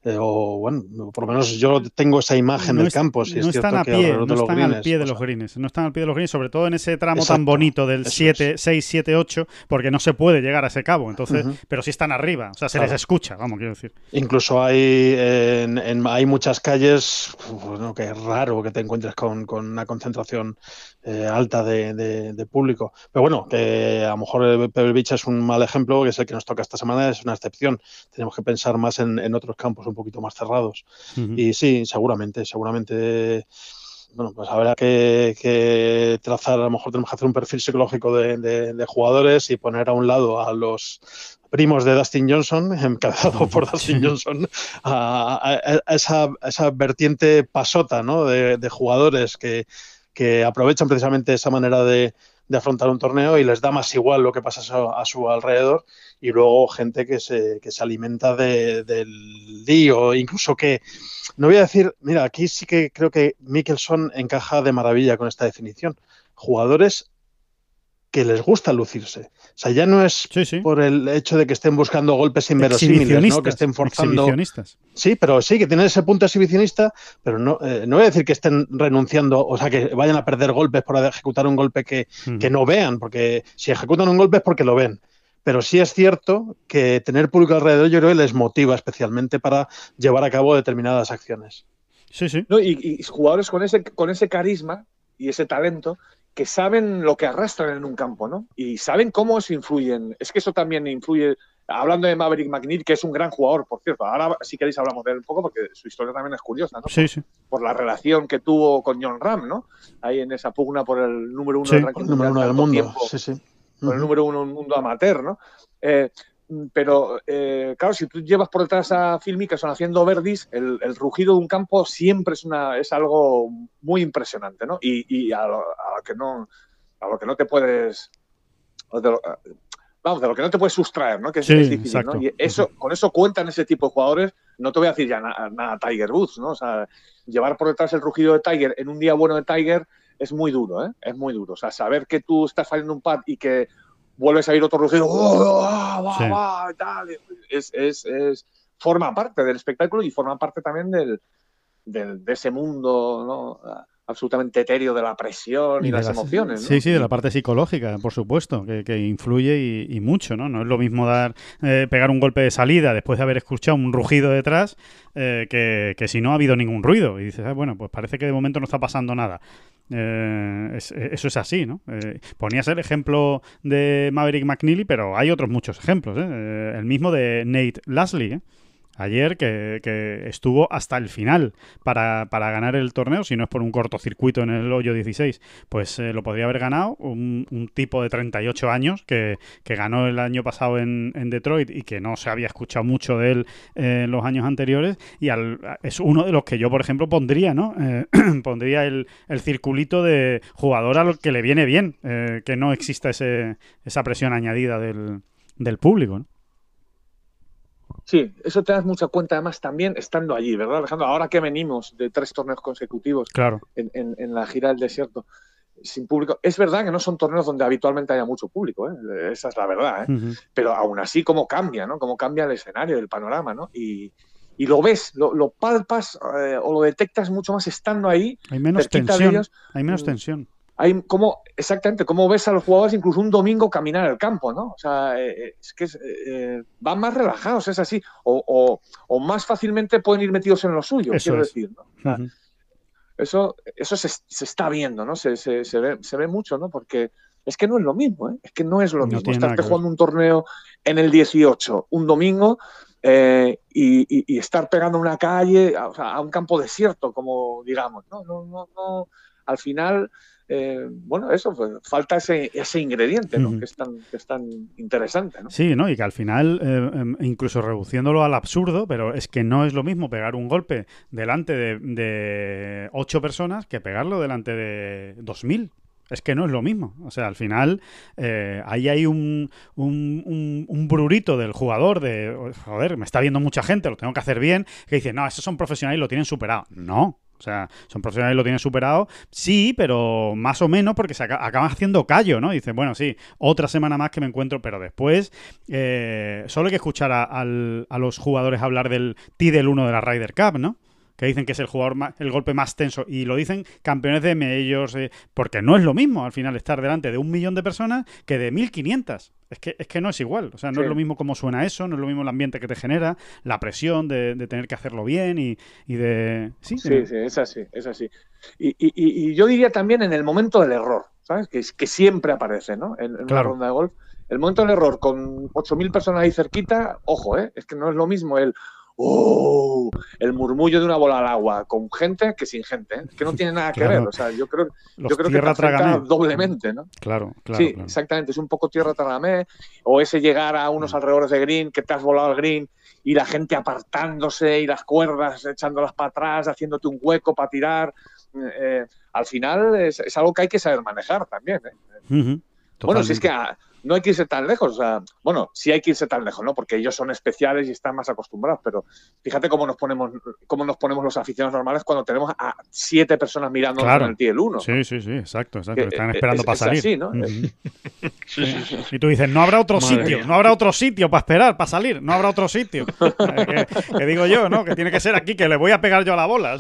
eh, o bueno, por lo menos yo tengo esa imagen del campo. Si no están, a pie, no están al pie de los greens, no están al pie de los greens, sobre todo en ese tramo tan bonito del 7, 6, 7, 8, porque no se puede llegar a ese cabo, entonces, pero sí están arriba, o sea, se les escucha, vamos, quiero decir. Incluso hay, en, hay muchas calles, bueno, que es raro que te encuentres con, con una concentración eh, alta de, público. Pero bueno, que a lo mejor Pebble Beach es un mal ejemplo, que es el que nos toca esta semana, es una excepción. Tenemos que pensar más en, en otros campos un poquito más cerrados. Y sí, seguramente, seguramente bueno, pues habrá que, trazar, a lo mejor tenemos que hacer un perfil psicológico de, jugadores y poner a un lado a los primos de Dustin Johnson, encabezado por Dustin Johnson, a, esa, esa, vertiente pasota ¿no? de, jugadores que, que aprovechan precisamente esa manera de, de afrontar un torneo y les da más igual lo que pasa a su, alrededor y luego gente que se, que se alimenta del lío, incluso que, no voy a decir, mira, aquí sí que creo que Mickelson encaja de maravilla con esta definición. Jugadores que les gusta lucirse. O sea, ya no es por el hecho de que estén buscando golpes inverosímiles, ¿no? que estén forzando. Sí, pero sí, que tienen ese punto exhibicionista, pero no, eh, no voy a decir que estén renunciando, o sea, que vayan a perder golpes por ejecutar un golpe que, que no vean, porque si ejecutan un golpe es porque lo ven. Pero sí es cierto que tener público alrededor yo creo que les motiva especialmente para llevar a cabo determinadas acciones. Sí, sí. y, y, jugadores con ese, con ese carisma y ese talento que saben lo que arrastran en un campo, ¿no? Y saben cómo se influyen. Es que eso también influye. Hablando de Maverick McNeil, que es un gran jugador, por cierto. Ahora, si queréis, hablamos de él un poco, porque su historia también es curiosa, ¿no? Sí, sí. Por la relación que tuvo con John Ram, ¿no? Ahí en esa pugna por el número uno del ranking número uno del mundo. sí, sí. Por el número uno del mundo amateur, ¿no? Eh, pero eh, claro, si tú llevas por detrás a Phil Mickelson haciendo verdis, el, rugido de un campo siempre es una es algo muy impresionante, ¿no? Y, a, lo, que no a lo que no te puedes vamos, de lo que no te puedes sustraer, ¿no? Que es, difícil, ¿no? Y eso, con eso cuentan ese tipo de jugadores. No te voy a decir ya nada Tiger Woods, ¿no? O sea, llevar por detrás el rugido de Tiger en un día bueno de Tiger es muy duro, ¿eh? Es muy duro. O sea, saber que tú estás fallando un pad y que vuelves a ir otro rugido, ¡oh, va, va, va, tal. Es, es, es, forma parte del espectáculo y forma parte también del, del de ese mundo, ¿no? Absolutamente etéreo de la presión y, las, emociones. Sí, sí, de la parte psicológica, por supuesto, que, influye y, mucho, ¿no? No es lo mismo dar eh, pegar un golpe de salida después de haber escuchado un rugido detrás eh, que, si no ha habido ningún ruido. Y dices, ah, bueno, pues parece que de momento no está pasando nada. Eh, eso es así, ¿no? ponías el ejemplo de Maverick McNeely, pero hay otros muchos ejemplos. el mismo de Nate Lasley, ¿eh? Ayer que, estuvo hasta el final para, ganar el torneo, si no es por un cortocircuito en el hoyo 16, pues eh, lo podría haber ganado un, tipo de 38 años que, ganó el año pasado en, Detroit y que no se había escuchado mucho de él eh, en los años anteriores y es uno de los que yo, por ejemplo, pondría, ¿no? Eh, pondría el, circulito de jugador al que le viene bien, que no exista ese, esa presión añadida del, del público. Sí, eso te das mucha cuenta además también estando allí, ¿verdad, Alejandro? Ahora que venimos de tres torneos consecutivos claro. en, la gira del desierto sin público, es verdad que no son torneos donde habitualmente haya mucho público, ¿eh? esa es la verdad, ¿eh? pero aún así cómo cambia, ¿no? Cómo cambia el escenario, el panorama, ¿no? Y, lo ves, lo, palpas eh, o lo detectas mucho más estando ahí. Hay menos tensión. hay menos mm. tensión hay como, exactamente, cómo ves a los jugadores incluso un domingo caminar al campo, ¿no? O sea, eh, eh, es que eh, van más relajados, es así, o, más fácilmente pueden ir metidos en lo suyo, quiero decir, ¿no? Eso, eso se, está viendo, ¿no? Se, ve, se ve mucho, ¿no? Porque es que no es lo mismo, ¿eh? Es que no es lo mismo. Estar jugando un torneo en el 18, un domingo, y, estar pegando una calle, a, a un campo desierto, como digamos, ¿no? No, no, no. Al final eh, bueno, eso, pues, falta ese, ese ingrediente, ¿no? que, es tan, que es tan interesante. ¿no? Sí, ¿no? y que al final, eh, em, incluso reduciéndolo al absurdo, pero es que no es lo mismo pegar un golpe delante de, ocho personas que pegarlo delante de dos mil. Es que no es lo mismo. O sea, al final eh, ahí hay un, un, un, brurito del jugador de, joder, me está viendo mucha gente, lo tengo que hacer bien, que dice, no, esos son profesionales y lo tienen superado. No, o sea, son profesionales y lo tienen superado. Sí, pero más o menos porque se acaban haciendo callo, ¿no? Dicen, bueno, sí, otra semana más que me encuentro, pero después eh, solo hay que escuchar a, a, los jugadores hablar del T del 1 de la Ryder Cup, ¿no? Que dicen que es el jugador el golpe más tenso y lo dicen campeones de medios eh, porque no es lo mismo al final estar delante de un millón de personas que de 1500 es que, es que no es igual, o sea, no es lo mismo cómo suena eso, no es lo mismo el ambiente que te genera, la presión de, tener que hacerlo bien y, de... Sí, sí, es así, es así. Y, yo diría también en el momento del error, ¿sabes? Que, que siempre aparece, ¿no? En, en una ronda de golf. El momento del error con 8.000 personas ahí cerquita, ojo, ¿eh? Es que no es lo mismo el ¡Oh! El murmullo de una bola al agua con gente que sin gente, ¿eh? que no tiene nada que ver. O sea, yo creo, yo creo que te doblemente, ¿no? Claro, claro. Sí, exactamente. Es un poco tierra tragamé, o ese llegar a unos mm. alrededores de green, que te has volado al green y la gente apartándose y las cuerdas echándolas para atrás, haciéndote un hueco para tirar. Eh, al final es, algo que hay que saber manejar también. ¿eh? Bueno, si es que no hay que irse tan lejos. O sea, bueno, sí hay que irse tan lejos, ¿no? Porque ellos son especiales y están más acostumbrados, pero fíjate cómo nos ponemos, cómo nos ponemos los aficionados normales cuando tenemos a siete personas mirando en el TL 1. Sí, sí, sí, exacto, exacto. Están esperando para salir. ¿no? Y tú dices, no habrá otro sitio, no habrá otro sitio para esperar, para salir, no habrá otro sitio. Eh, que, digo yo, ¿no? Que tiene que ser aquí, que le voy a pegar yo a la bola.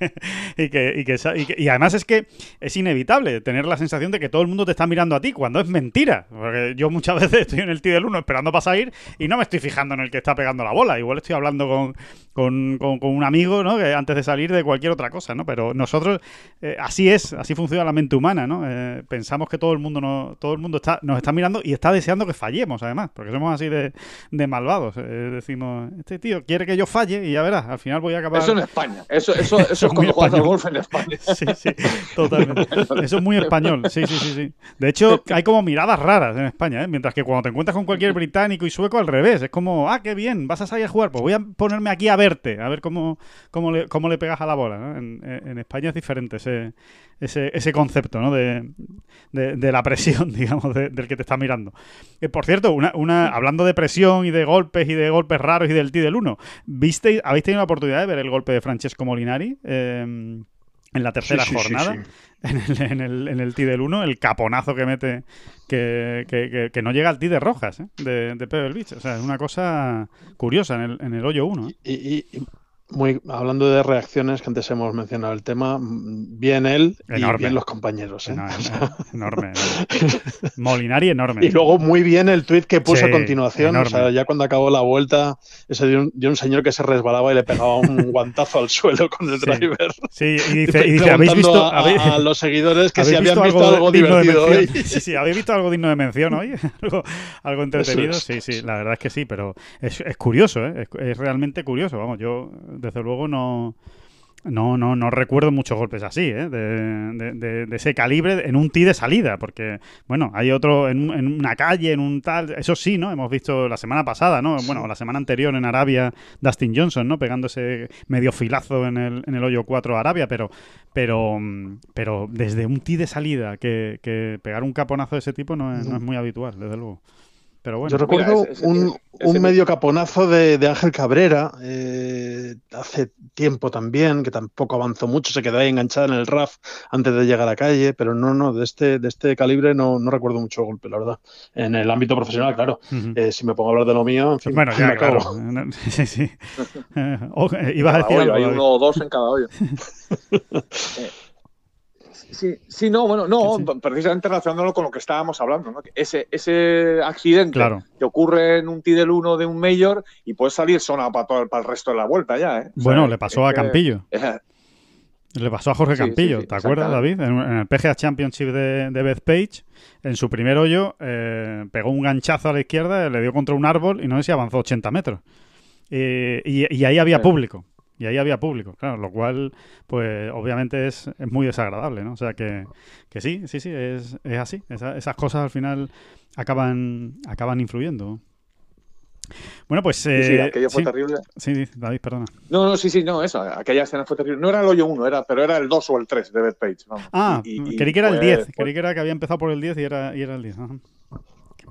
y, que, y, que, y, además es que es inevitable tener la sensación de que todo el mundo te está mirando a ti cuando es mentira. Porque yo muchas veces estoy en el tee del 1 esperando para salir y no me estoy fijando en el que está pegando la bola. Igual estoy hablando con, con, un amigo, ¿no? Que antes de salir de cualquier otra cosa, ¿no? Pero nosotros, eh, así es, así funciona la mente humana, ¿no? Eh, pensamos que todo el mundo no, todo el mundo está, nos está mirando y está deseando que fallemos, además, porque somos así de, malvados. Eh, decimos, este tío quiere que yo falle y ya verás, al final voy a acabar. Eso en España, eso, eso, eso, es como jugar al golf en España. sí, sí, totalmente. Eso es muy español, sí, sí, sí, sí. De hecho, hay como miradas raras en España, ¿eh? Mientras que cuando te encuentras con cualquier británico y sueco, al revés. Es como, ah, qué bien, vas a salir a jugar, pues voy a ponerme aquí a verte, a ver cómo, cómo, le, cómo le pegas a la bola. En, España es diferente ese, ese, ese concepto ¿no? de, de, la presión, digamos, del que te está mirando. Eh, por cierto, una, una, hablando de presión y de golpes y de golpes raros y del T del 1, ¿viste, ¿habéis tenido la oportunidad de ver el golpe de Francesco Molinari? Eh, en la tercera Sí, sí, sí, jornada, sí. En, el, en, el, en el del 1, el caponazo que mete, que, que, que- que no llega al tee de Rojas, ¿eh? de, de Pebble Beach. O sea, es una cosa curiosa en el, en el hoyo 1. ¿eh? Y- y muy, hablando de reacciones, que antes hemos mencionado el tema, bien él y Enorme. bien los compañeros. ¿eh? No, es- es enorme. enorme. Molinari enorme. Y luego muy bien el tuit que puso Sí, a continuación. enorme. O sea, ya cuando acabó la vuelta, ese de un, de un señor que se resbalaba y le pegaba un guantazo al suelo con el Sí. driver. Sí, y dice, y dice, ¿habéis visto, a, habéis- a los seguidores que si ¿Habéis habían visto algo, divertido hoy. Sí, sí, ¿habéis visto algo digno de mención hoy? algo, algo entretenido. es. Sí, sí, la verdad es que sí, pero es, es curioso, ¿eh? es, es realmente curioso. Vamos, yo desde luego no, no, no, no recuerdo muchos golpes así, ¿eh? de, de- de- de ese calibre en un tee de salida, porque, bueno, hay otro en, en una calle, en un tal, eso sí, ¿no? Hemos visto la semana pasada, ¿no? Bueno, la semana anterior en Arabia, Dustin Johnson, ¿no? Pegando ese medio filazo en el, en el hoyo 4 a Arabia, pero, pero, pero desde un tee de salida que, que pegar un caponazo de ese tipo no es, no es muy habitual, desde luego. Pero bueno, Yo recuerdo Mira, ese- ese- un, ese- un medio caponazo de, de Ángel Cabrera eh, hace tiempo también, que tampoco avanzó mucho, se quedó ahí enganchada en el RAF antes de llegar a la calle, pero no, no, de este, de este calibre no, no recuerdo mucho golpe, la verdad. En el ámbito profesional, claro. Eh, si me pongo a hablar de lo mío, en fin, bueno, me ya, claro. Sí, sí. Oh, eh, ibas a decir hoyo, algo, hay uno o dos en cada hoyo. Eh, sí, sí, no, bueno, no, Sí, precisamente relacionándolo con lo que estábamos hablando, ¿no? Ese, ese accidente Claro. que ocurre en un tee del 1 de un mayor y puede salir sonado para, todo, para el resto de la vuelta ya, ¿eh? O sea, Bueno, le pasó a que- Campillo. Le pasó a Jorge Sí, Campillo, sí, ¿te acuerdas, David? En, en el PGA Championship de, de Beth Page, en su primer hoyo, eh, pegó un ganchazo a la izquierda, le dio contra un árbol y no sé si avanzó 80 metros. Eh, y, y ahí había público. Y ahí había público, claro, lo cual, pues, obviamente es, es muy desagradable, ¿no? O sea que, que sí, sí, sí, es, es así. Esa- esas cosas al final acaban, acaban influyendo. Bueno, pues. sí, sí, eh, aquello fue sí, terrible. sí, sí, David, perdona. No, no, sí, sí, no, eso, aquella escena fue terrible. No era el hoyo 1, era, pero era el 2 o el 3 de Beth Page. vamos. Ah, Y- creí que era el fue- 10. fue- Creí que era que había empezado por el 10 y era, y era el 10. Ajá.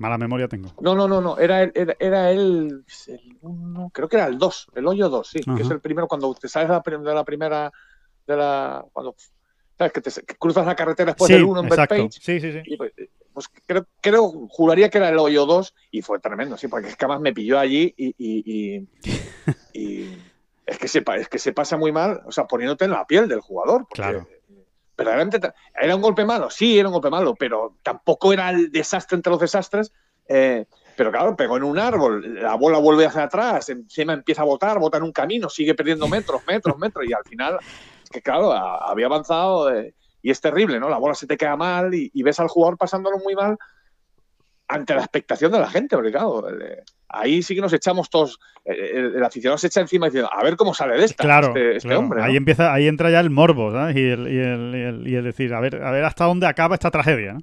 Mala memoria tengo. No, no, no, no, era el, era, era el, el uno, creo que era el 2, el hoyo 2, sí, Ajá. que es el primero cuando te sales de la, primera, de la, cuando, sabes, que, te, que cruzas la carretera después sí, del 1 en. Bethpage. Sí, sí, sí. Y pues, pues creo, creo, juraría que era el hoyo 2 y fue tremendo, sí, porque es que además me pilló allí y, y, y- y es, que se, es que se pasa muy mal, o sea, poniéndote en la piel del jugador. Porque, Claro. Verdaderamente era un golpe malo, sí, era un golpe malo, pero tampoco era el desastre entre los desastres. eh, pero claro, pegó en un árbol, la bola vuelve hacia atrás, encima empieza a botar, bota en un camino, sigue perdiendo metros, metros, metros, y al final, que claro, había avanzado eh, y es terrible, ¿no? La bola se te queda mal y, ves al jugador pasándolo muy mal ante la expectación de la gente, porque eh, ahí sí que nos echamos todos, eh, el, el aficionado se echa encima diciendo, a ver cómo sale de esta Claro, este, este claro. hombre. ¿no? ahí empieza, ahí entra ya el morbo, ¿sabes? Y el, y el, y el- y el decir, a ver, a ver hasta dónde acaba esta tragedia, ¿no?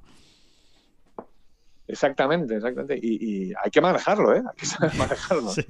Exactamente, exactamente. Y, hay que manejarlo, ¿eh? Hay que saber manejarlo. Sí,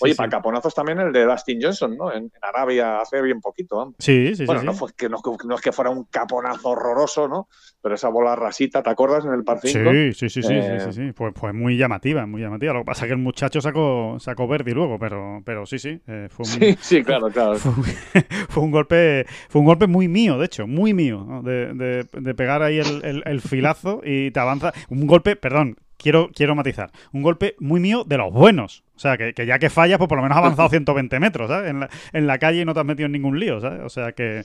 Oye, sí. para caponazos también el de Dustin Johnson, ¿no? En, en Arabia hace bien poquito. vamos. Sí, sí, bueno, no, fue que, no, no es que fuera un caponazo horroroso, ¿no? Pero esa bola rasita, ¿te acuerdas en el par 5? Sí, sí, sí, sí, Eh, sí, sí, sí. Pues, pues muy llamativa, muy llamativa. Lo que pasa es que el muchacho sacó, sacó Verdi luego, pero, pero sí, sí. eh, fue, un, Sí, sí, claro, claro. fue, un, fue un golpe fue un golpe muy mío, de hecho, muy mío, ¿no? de, de- de pegar ahí el, el- el filazo y te avanza. Un golpe, perdón, quiero, quiero matizar, un golpe muy mío de los buenos. O sea, que, que ya que fallas, pues por lo menos has avanzado 120 metros, ¿sabes? En la, en la calle y no te has metido en ningún lío, ¿sabes? O sea, que,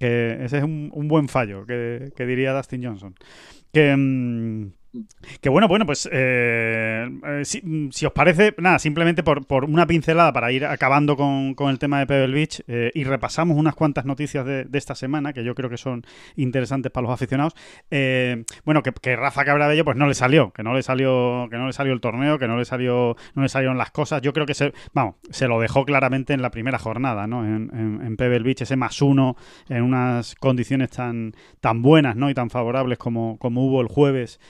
que ese es un, un buen fallo, que, diría Dustin Johnson. Que... mm, que bueno, bueno, pues eh, eh, si, si os parece, nada, simplemente por, por una pincelada para ir acabando con, con el tema de Pebble Beach eh, y repasamos unas cuantas noticias de, esta semana que yo creo que son interesantes para los aficionados. Eh, bueno, que, que Rafa Cabrabello pues no le salió, que no le salió, que no le salió el torneo, que no le salió, no le salieron las cosas. Yo creo que se, vamos, se lo dejó claramente en la primera jornada, ¿no? En, en, Pebble Beach ese más uno en unas condiciones tan, tan buenas, ¿no? Y tan favorables como, como hubo el jueves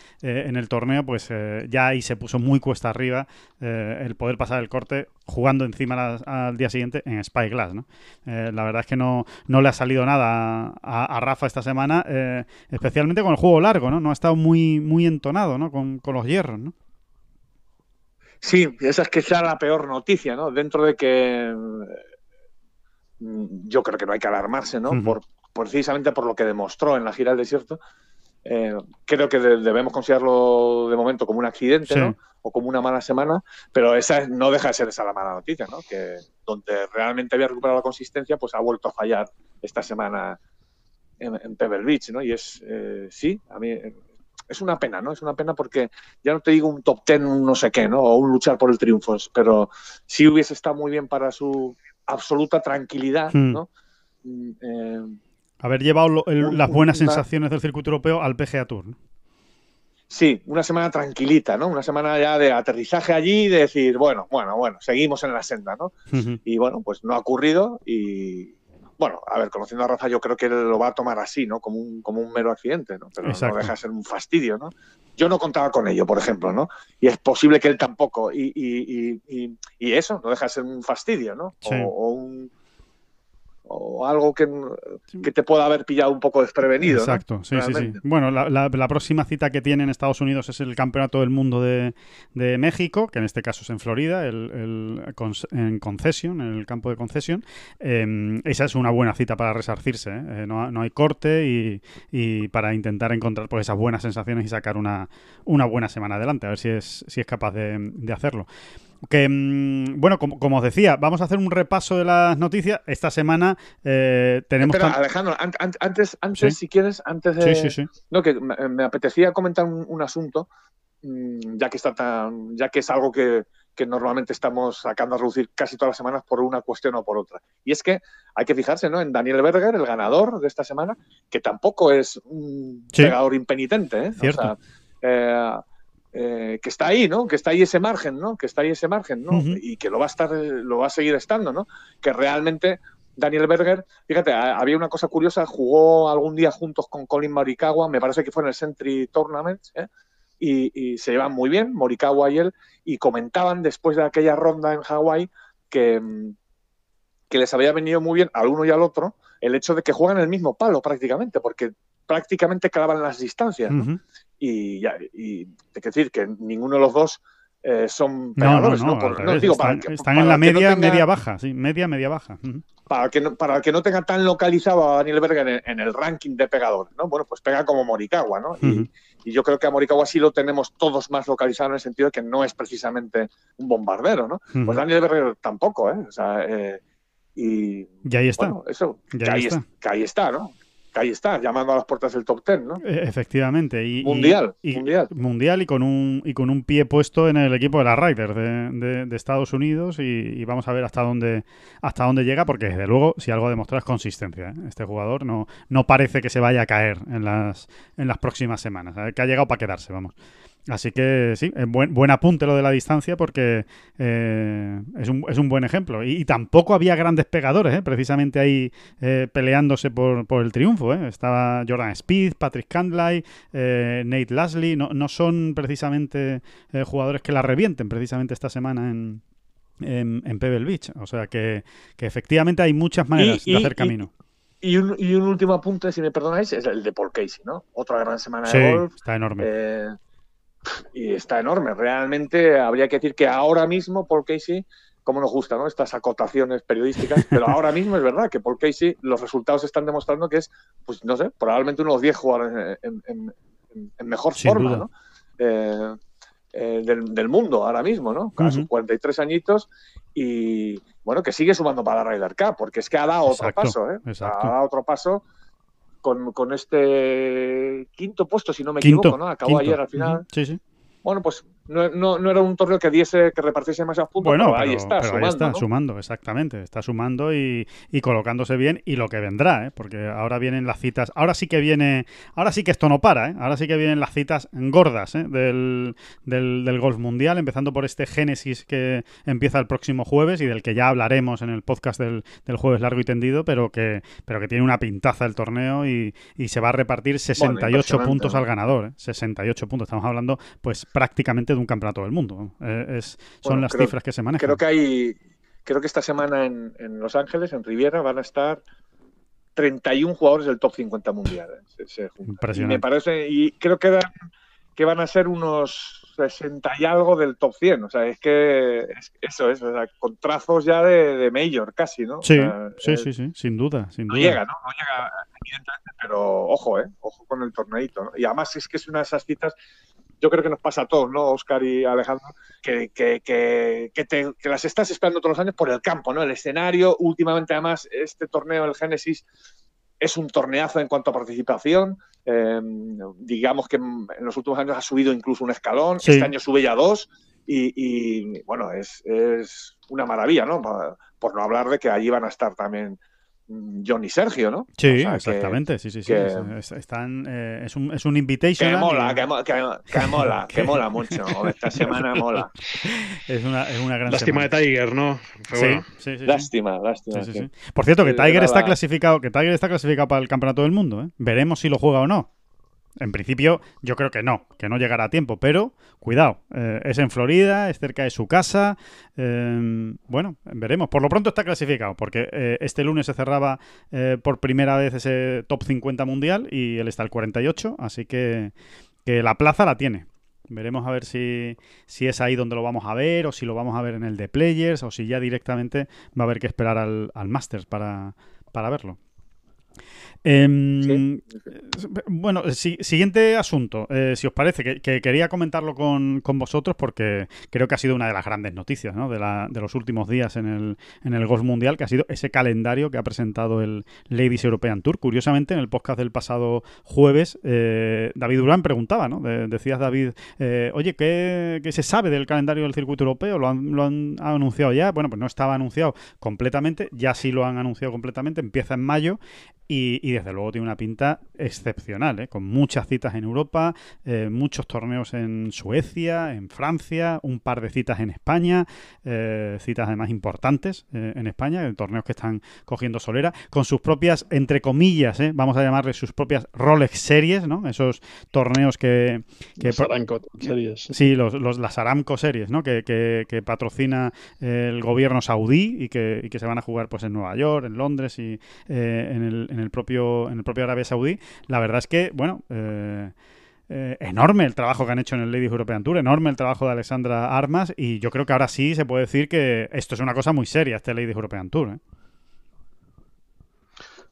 en el torneo, pues eh, ya ahí se puso muy cuesta arriba eh, el poder pasar el corte jugando encima al día siguiente en Spyglass, ¿no? Eh, la verdad es que no, no le ha salido nada a, a Rafa esta semana, eh, especialmente con el juego largo, ¿no? No ha estado muy, muy entonado, ¿no? Con, con los hierros, ¿no? Sí, esa es que sea la peor noticia, ¿no? Dentro de que mm, yo creo que no hay que alarmarse, ¿no? Ujú. Por precisamente por lo que demostró en la gira del desierto, eh, creo que debemos considerarlo de momento como un accidente, ¿no? O como una mala semana, pero esa no deja de ser esa la mala noticia, ¿no? Que donde realmente había recuperado la consistencia, pues ha vuelto a fallar esta semana en, Pebble Beach, ¿no? Y es, eh, sí, a mí es una pena, ¿no? Es una pena porque ya no te digo un top ten, un no sé qué, ¿no? O un luchar por el triunfo, pero sí hubiese estado muy bien para su absoluta tranquilidad, hmm. ¿no? Mm, eh, Haber llevado las buenas sensaciones del circuito europeo al PGA Tour. Sí, una semana tranquilita, ¿no? Una semana ya de aterrizaje allí, de decir, bueno, bueno, bueno, seguimos en la senda, ¿no? Y bueno, pues no ha ocurrido y, bueno, a ver, conociendo a Rafa, yo creo que él lo va a tomar así, ¿no? Como un, como un mero accidente, ¿no? Pero no deja de ser un fastidio, ¿no? Yo no contaba con ello, por ejemplo, ¿no? Y es posible que él tampoco. Y, y, y, y eso, no deja de ser un fastidio, ¿no? o un o algo que, te pueda haber pillado un poco desprevenido. Exacto, sí, sí, sí. Bueno, la, próxima cita que tiene en Estados Unidos es el Campeonato del Mundo de, México, que en este caso es en Florida, el, en concesión, en el campo de concesión. Em, esa es una buena cita para resarcirse, ¿eh? Eh, no, hay corte y, para intentar encontrar pues, esas buenas sensaciones y sacar una, una buena semana adelante, a ver si es, si es capaz de, de hacerlo. Que, mm, bueno, como, os decía, vamos a hacer un repaso de las noticias. Esta semana eh, tenemos. Espera, Alejandro, antes, antes si quieres, antes de. Sí, sí, sí. No, que me, apetecía comentar un, asunto, mm, ya que está tan. ya que es algo que, normalmente estamos sacando a reducir casi todas las semanas por una cuestión o por otra. Y es que hay que fijarse ¿no? en Daniel Berger, el ganador de esta semana, que tampoco es un pegador impenitente. ¿eh? Cierto. O sea, eh, eh, que está ahí, ¿no? Que está ahí ese margen, ¿no? Que está ahí ese margen, ¿no? Y que lo va a estar, lo va a seguir estando, ¿no? Que realmente Daniel Berger, fíjate, había una cosa curiosa, jugó algún día juntos con Colin Morikawa, me parece que fue en el Century Tournament, ¿eh? y, se llevan muy bien, Morikawa y él, y comentaban después de aquella ronda en Hawái que, que les había venido muy bien al uno y al otro el hecho de que juegan el mismo palo prácticamente, porque prácticamente clavan las distancias. ¿no? y, ya, y hay que decir que ninguno de los dos eh, son pegadores, ¿no? no, digo, están, en la media, media baja, sí, media, media baja. Para que, no, para que no tenga tan localizado a Daniel Berger en, el ranking de pegadores, ¿no? Bueno, pues pega como Morikawa, ¿no? y, yo creo que a Morikawa sí lo tenemos todos más localizado en el sentido de que no es precisamente un bombardero, ¿no? Pues Daniel Berger tampoco, ¿eh? O sea, eh, y, ahí está. eso, ahí está. que ahí está, ¿no? Ahí está, llamando a las puertas del top ten, ¿no? E, efectivamente. Y, mundial, y, mundial. Mundial y con, un, y con un pie puesto en el equipo de la Riders de, de, Estados Unidos y, vamos a ver hasta dónde, hasta dónde llega porque desde luego si algo ha demostrado es consistencia. ¿eh? Este jugador no, no parece que se vaya a caer en las, en las próximas semanas, que ha llegado para quedarse, vamos. Así que sí, buen, buen apunte lo de la distancia porque eh, es, un, es, un, buen ejemplo. Y, tampoco había grandes pegadores, ¿eh? precisamente ahí eh, peleándose por, por, el triunfo. Estaba Jordan Speed, Patrick Candley, Nate Lasley. No, no son precisamente jugadores que la revienten precisamente esta semana en, en, Pebble Beach. O sea que, que, efectivamente hay muchas maneras de hacer camino. Y un, y un, último apunte, si me perdonáis, es el de Paul Casey, ¿no? Otra gran semana de golf. Está enorme y está enorme. Realmente habría que decir que ahora mismo Paul Casey, como nos gusta, ¿no? Estas acotaciones periodísticas, pero ahora mismo es verdad que Paul Casey, los resultados están demostrando que es, pues no sé, probablemente uno de los 10 jugadores en, mejor forma, ¿no? Eh, eh, del, mundo ahora mismo, ¿no? Con sus 43 añitos y, bueno, que sigue sumando para la Ryder Cup, porque es que ha dado otro paso, ¿eh? Ha dado otro paso con, con, este quinto puesto, si no me equivoco, ¿no? Acabó ayer al final. Sí, sí. Bueno, pues no, no, era un torneo que diese, que repartiese demasiados puntos, bueno, pero, ahí está, sumando, ahí está, sumando, exactamente, está sumando y, y, colocándose bien y lo que vendrá, ¿eh? porque ahora vienen las citas, ahora sí que viene, ahora sí que esto no para, ¿eh? ahora sí que vienen las citas gordas ¿eh? del, del, del, golf mundial, empezando por este Génesis que empieza el próximo jueves y del que ya hablaremos en el podcast del, del jueves largo y tendido, pero que, pero que tiene una pintaza el torneo y, y se va a repartir 68 puntos al ganador, 68 ¿eh? puntos, estamos hablando pues prácticamente de un campeonato del mundo. Eh, es, son las cifras que se manejan. Creo que hay, creo que esta semana en, Los Ángeles, en Riviera, van a estar 31 jugadores del top 50 mundial. Eh, y me parece, y creo que que van a ser unos 60 y algo del top 100. O sea, es que eso es, con trazos ya de, mayor casi, ¿no? Sí, sí, sí, sí, sin duda, sin no duda. llega, ¿no? No llega, evidentemente, pero ojo, ¿eh? Ojo con el torneito. ¿no? Y además es que es una de esas citas yo creo que nos pasa a todos, ¿no, Oscar y Alejandro? Que, que, que, que, las estás esperando todos los años por el campo, ¿no? El escenario, últimamente además, este torneo, el Génesis, es un torneazo en cuanto a participación. Em, digamos que en los últimos años ha subido incluso un escalón. Este año sube ya dos. Y, bueno, es, es, una maravilla, ¿no? Por no hablar de que allí van a estar también John y Sergio, ¿no? Sí, exactamente, sí, sí, sí. Están, eh, es, un, es un invitation. Que mola, que, mola, que mola mucho. Esta semana mola. Es una, es una gran Lástima de Tiger, ¿no? sí, sí, sí, Lástima, lástima. Por cierto, que Tiger está clasificado, que Tiger está clasificado para el campeonato del mundo, ¿eh? Veremos si lo juega o no. En principio, yo creo que no, que no llegará a tiempo, pero cuidado, eh, es en Florida, es cerca de su casa. Em, bueno, veremos. Por lo pronto está clasificado, porque eh, este lunes se cerraba eh, por primera vez ese top 50 mundial y él está al 48, así que, que la plaza la tiene. Veremos a ver si, si, es ahí donde lo vamos a ver, o si lo vamos a ver en el de Players, o si ya directamente va a haber que esperar al, al Masters para, para verlo. Em, bueno, siguiente asunto, eh, si os parece, que, quería comentarlo con, vosotros porque creo que ha sido una de las grandes noticias ¿no? de, la, de, los últimos días en el, en el Golf Mundial, que ha sido ese calendario que ha presentado el Ladies European Tour. Curiosamente, en el podcast del pasado jueves, eh, David Durán preguntaba, ¿no? decías, David, eh, oye, ¿qué, se sabe del calendario del circuito europeo? ¿Lo han, ¿Lo han anunciado ya? Bueno, pues no estaba anunciado completamente, ya sí lo han anunciado completamente, empieza en mayo y, y, desde luego tiene una pinta excepcional, ¿eh? con muchas citas en Europa, eh, muchos torneos en Suecia, en Francia, un par de citas en España, eh, citas además importantes en España, torneos que están cogiendo solera, con sus propias, entre comillas, vamos a llamarle sus propias Rolex series, ¿no? Esos torneos que... que Aramco series. Sí, los, los, las Aramco series, ¿no? Que, que, patrocina el gobierno saudí y que, y que, se van a jugar pues en Nueva York, en Londres y en el en el propio, en el propio Arabia Saudí, la verdad es que, bueno, eh, eh, enorme el trabajo que han hecho en el Ladies European Tour, enorme el trabajo de Alexandra Armas, y yo creo que ahora sí se puede decir que esto es una cosa muy seria, este Ladies European Tour. ¿eh?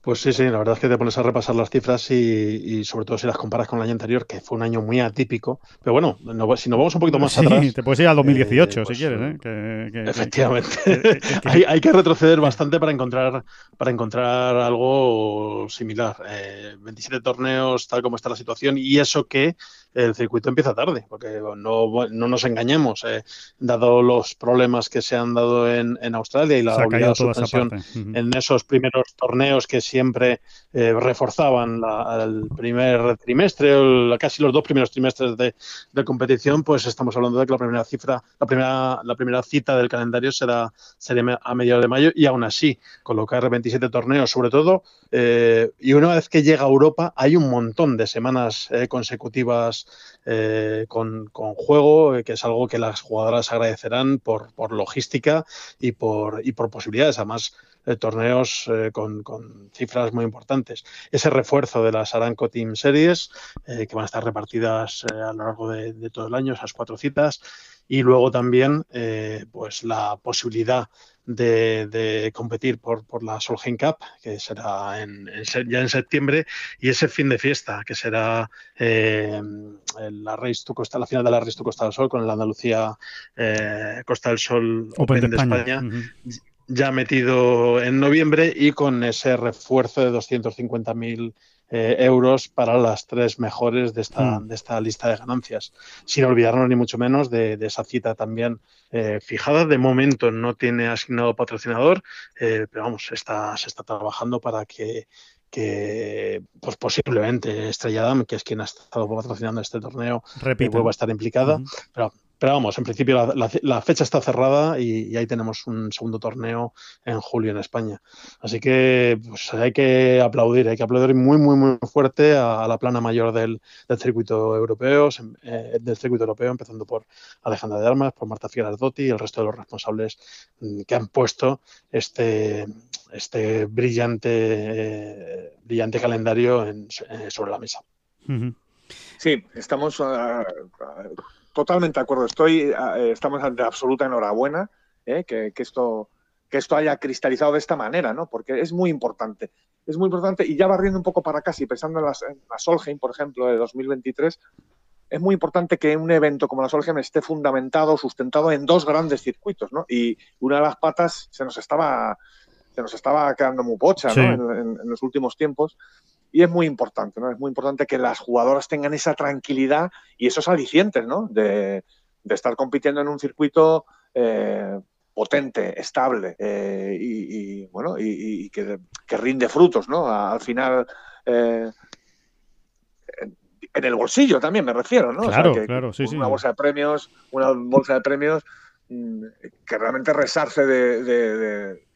Pues sí, sí, la verdad es que te pones a repasar las cifras y, sobre todo si las comparas con el año anterior, que fue un año muy atípico. Pero bueno, si nos vamos un poquito más sí, atrás. te puedes ir al 2018 eh, si pues, quieres. ¿eh? efectivamente. hay, que retroceder bastante para encontrar, para encontrar algo similar. 27 eh, torneos, tal como está la situación, y eso que el circuito empieza tarde, porque no, no nos engañemos, eh, dado los problemas que se han dado en, en Australia y la obligada suspensión en esos primeros torneos que siempre eh, reforzaban el primer trimestre o casi los dos primeros trimestres de, de, competición, pues estamos hablando de que la primera cifra, la primera, la primera cita del calendario será, será a mediados de mayo y aún así colocar 27 torneos sobre todo eh, y una vez que llega a Europa hay un montón de semanas consecutivas eh, con, juego, eh, que es algo que las jugadoras agradecerán por, logística y por, y por posibilidades. Además, eh, torneos con, cifras muy importantes. Ese refuerzo de las Aranco Team Series, que van a estar repartidas a lo largo de, de, todo el año, esas cuatro citas, y luego también pues la posibilidad de, competir por, por, la Solheim Cup, que será en, ya en septiembre, y ese fin de fiesta, que será eh, la, Race to Costa, la final de la Race to Costa del Sol con el Andalucía eh, Costa del Sol Open, de España. Ya metido en noviembre y con ese refuerzo de 250.000 eh, euros para las tres mejores de esta, hmm. de esta lista de ganancias. Sin olvidarnos ni mucho menos de, esa cita también eh, fijada. De momento no tiene asignado patrocinador, eh, pero vamos, está, se está trabajando para que que pues posiblemente Estrella Damm, que es quien ha estado patrocinando este torneo, vuelva a estar implicada. Pero pero vamos, en principio la, fecha está cerrada y, ahí tenemos un segundo torneo en julio en España. Así que pues, hay que aplaudir, hay que aplaudir muy, muy, muy fuerte a, la plana mayor del, circuito europeo, eh, del circuito europeo, empezando por Alejandra de Armas, por Marta Fierardotti y el resto de los responsables mm, que han puesto este, este brillante, eh, brillante calendario eh, sobre la mesa. Sí, estamos totalmente de acuerdo. Estoy, uh, estamos de absoluta enhorabuena ¿eh? que, que, esto, que esto haya cristalizado de esta manera, ¿no? Porque es muy importante. Es muy importante y ya barriendo un poco para acá, si pensando en, las, en la Solheim, por ejemplo, de 2023, es muy importante que un evento como la Solheim esté fundamentado, sustentado en dos grandes circuitos, ¿no? Y una de las patas se nos estaba, se nos estaba quedando muy pocha, Sí. ¿no? En, en- en los últimos tiempos. Y es muy importante, ¿no? Es muy importante que las jugadoras tengan esa tranquilidad y esos alicientes, ¿no? De, de estar compitiendo en un circuito eh, potente, estable eh, y, y, bueno, y, y que, que rinde frutos, ¿no? Al final, eh, en el bolsillo también me refiero, ¿no? Claro, que, claro, sí. Una bolsa de premios, una bolsa de premios mm, que realmente resarce de, de- de-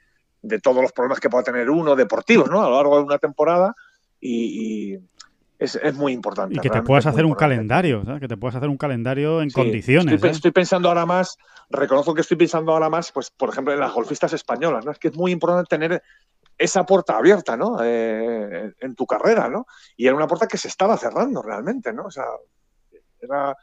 de todos los problemas que pueda tener uno deportivos, ¿no? A lo largo de una temporada y, y es, es muy importante. Y que te puedas hacer un importante. calendario, ¿sabes? Que te puedas hacer un calendario en Sí, condiciones. Estoy, ¿eh? estoy pensando ahora más, reconozco que estoy pensando ahora más, pues, por ejemplo, en las golfistas españolas, ¿no? Es que es muy importante tener esa puerta abierta, ¿no? Eh, en tu carrera, ¿no? Y era una puerta que se estaba cerrando realmente, ¿no? O sea, era,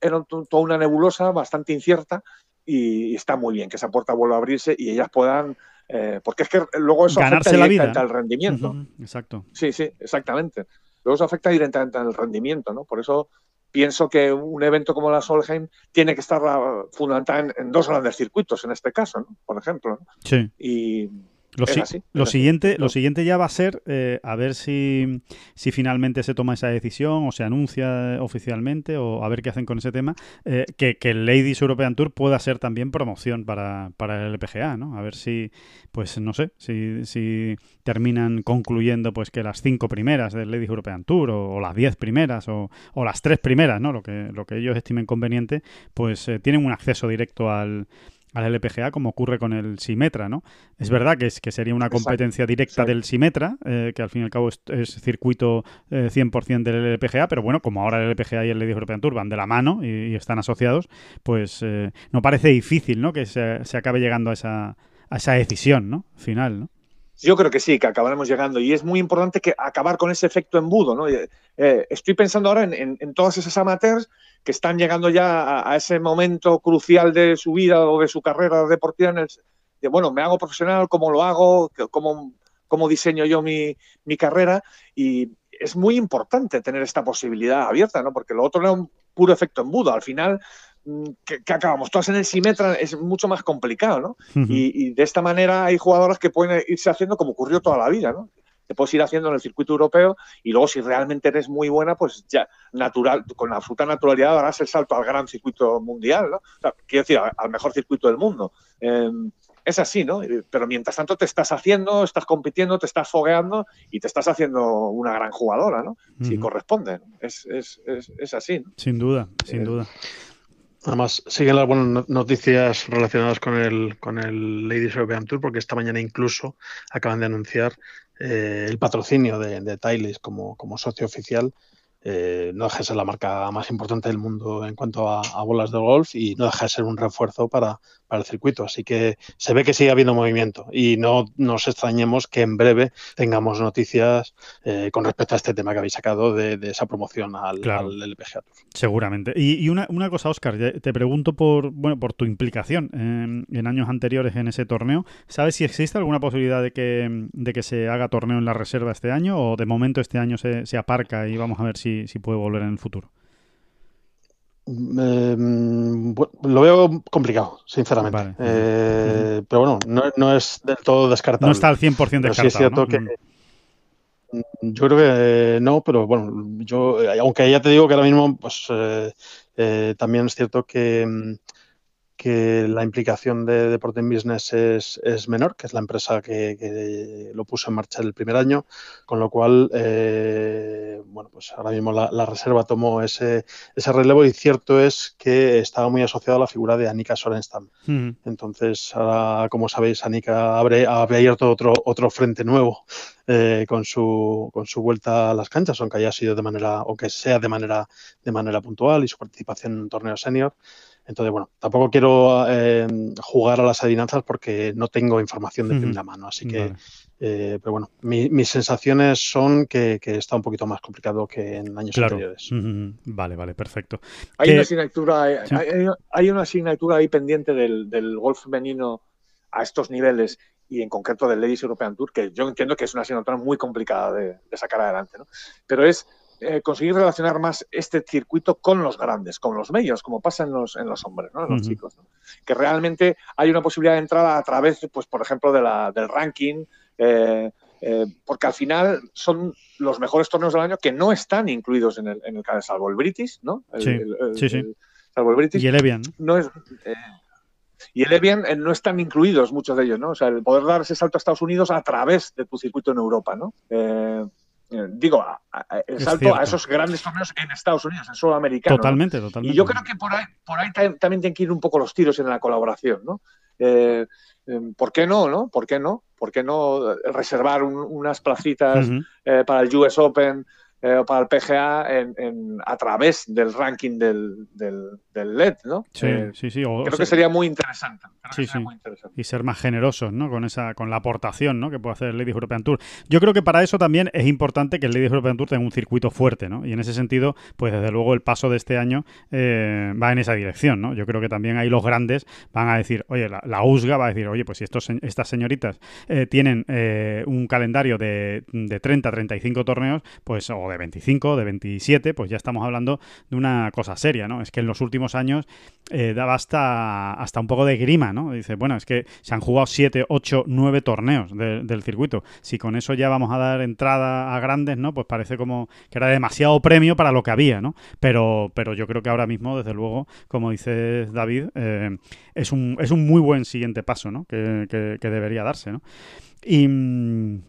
era to- toda una nebulosa bastante incierta y está muy bien que esa puerta vuelva a abrirse y ellas puedan, eh, porque es que luego eso Ganarse afecta directamente vida. al rendimiento. Exacto. Sí, sí, exactamente. Luego eso afecta directamente al rendimiento, ¿no? Por eso pienso que un evento como la Solheim tiene que estar ah, fundamentada en, en dos grandes circuitos, en este caso, ¿no? Por ejemplo. ¿no? Sí. Y Lo, es si- así, lo es así. siguiente, lo siguiente ya va a ser eh, a ver si, si finalmente se toma esa decisión o se anuncia eh, oficialmente o a ver qué hacen con ese tema, eh, que, que el Ladies European Tour pueda ser también promoción para, para el LPGA, ¿no? A ver si, pues no sé, si, si terminan concluyendo pues que las cinco primeras del Ladies European Tour o, o las diez primeras o, o las tres primeras, ¿no? Lo que, lo que ellos estimen conveniente, pues eh, tienen un acceso directo al al LPGA como ocurre con el Simetra, ¿no? Es verdad que, es, que sería una Exacto, competencia directa exacto. del Simetra, eh, que al fin y al cabo es, es circuito eh, 100% del LPGA, pero bueno, como ahora el LPGA y el Ladies European Tour van de la mano y, y están asociados, pues eh, no parece difícil, ¿no? Que se, se acabe llegando a esa, a esa decisión, ¿no? Final, ¿no? Yo creo que sí, que acabaremos llegando. Y es muy importante que acabar con ese efecto embudo, ¿no? Eh, eh, estoy pensando ahora en, en, en amateurs que están llegando ya a, a, ese momento crucial de su vida o de su carrera deportiva en el bueno, me hago profesional, cómo lo hago, cómo, cómo diseño yo mi, mi, carrera y es muy importante tener esta posibilidad abierta, ¿no? Porque lo otro era un puro efecto embudo. Al final, que, que acabamos todas en el Simetra es mucho más complicado, ¿no? Uh -huh. y, y, de esta manera hay jugadoras que pueden irse haciendo como ocurrió toda la vida, ¿no? Te puedes ir haciendo en el circuito europeo y luego si realmente eres muy buena, pues ya natural, con absoluta naturalidad harás el salto al gran circuito mundial, ¿no? O sea, quiero decir, al mejor circuito del mundo. Eh, es así, ¿no? Pero mientras tanto te estás haciendo, estás compitiendo, te estás fogueando y te estás haciendo una gran jugadora, ¿no? Uh -huh. Si corresponde. ¿no? Es, es, es, es, así. ¿no? Sin duda, sin eh, duda. Además, siguen las buenas noticias relacionadas con el, con el Ladies European Tour, porque esta mañana incluso acaban de anunciar eh, el patrocinio de, de como, como socio oficial. Eh, no deja de ser la marca más importante del mundo en cuanto a, bolas de golf y no deja de ser un refuerzo para, para, el circuito. Así que se ve que sigue habiendo movimiento y no nos extrañemos que en breve tengamos noticias eh, con respecto a este tema que habéis sacado de, de esa promoción al, claro. al LPGA Tour. Seguramente. Y, y una, una, cosa, Oscar, te pregunto por, bueno, por tu implicación en, en, años anteriores en ese torneo. ¿Sabes si existe alguna posibilidad de que, de que se haga torneo en la reserva este año o de momento este año se, se aparca y vamos a ver si, si puede volver en el futuro? Eh, lo veo complicado, sinceramente. Vale. Eh, uh -huh. Pero bueno, no, no, es del todo descartable. No está al 100% descartado. sí es cierto ¿no? que. Yo creo que no, pero bueno, yo, aunque ya te digo que ahora mismo, pues eh, también es cierto que, que la implicación de Deporting Business es, es, menor, que es la empresa que, que, lo puso en marcha el primer año, con lo cual, eh, bueno, pues ahora mismo la, la, reserva tomó ese, ese relevo y cierto es que estaba muy asociado a la figura de Anika Sorenstam. Uh -huh. Entonces, ahora, como sabéis, Anika abre, abre abierto otro, otro frente nuevo eh, con, su, con su vuelta a las canchas, aunque haya sido de manera, o que sea de manera, de manera puntual y su participación en un torneo senior. Entonces, bueno, tampoco quiero eh, jugar a las adivinanzas porque no tengo información de primera mano. Así que, vale. Eh, pero bueno, mis sensaciones son que, está un poquito más complicado que en años anteriores. Vale, vale, perfecto. Hay, una asignatura, hay, una asignatura ahí pendiente del, golf femenino a estos niveles y en concreto del Ladies European Tour, que yo entiendo que es una asignatura muy complicada de, sacar adelante, ¿no? Pero es eh, conseguir relacionar más este circuito con los grandes, con los medios, como pasa en los, en los hombres, ¿no? en los chicos. Que realmente hay una posibilidad de entrada a través, pues, por ejemplo, de la, del ranking, eh, eh, porque al final son los mejores torneos del año que no están incluidos en el, en el salvo el British, ¿no? sí, sí, sí. salvo el British. Y el Evian. No es, y el Evian no están incluidos muchos de ellos, ¿no? O sea, el poder dar ese salto a Estados Unidos a través de tu circuito en Europa, ¿no? Eh, digo, el salto a esos grandes torneos en Estados Unidos, en solo americano. Totalmente, totalmente. Y yo creo que por ahí, por ahí también tienen que ir un poco los tiros en la colaboración, ¿no? Eh, em, ¿Por qué no, no? ¿Por qué no? ¿Por qué no reservar unas placitas eh, para el US Open eh, para el PGA en, a través del ranking del, del, LED, ¿no? Sí, eh, sí, sí. creo que sería muy interesante. sí, sí. Y ser más generosos, ¿no? Con esa, con la aportación, ¿no? Que puede hacer el Ladies European Tour. Yo creo que para eso también es importante que el Ladies European Tour tenga un circuito fuerte, ¿no? Y en ese sentido, pues desde luego el paso de este año eh, va en esa dirección, ¿no? Yo creo que también ahí los grandes van a decir, oye, la, USGA va a decir, oye, pues si estos, estas señoritas tienen un calendario de, de 30, 35 torneos, pues o de 25, de 27, pues ya estamos hablando de una cosa seria, ¿no? Es que en los últimos años eh, daba hasta, hasta un poco de grima, ¿no? Dice, bueno, es que se han jugado 7, 8, 9 torneos del circuito. Si con eso ya vamos a dar entrada a grandes, ¿no? Pues parece como que era demasiado premio para lo que había, ¿no? Pero, pero yo creo que ahora mismo, desde luego, como dice David, eh, es, un, es un muy buen siguiente paso, ¿no? Que, que debería darse, ¿no? Y mm,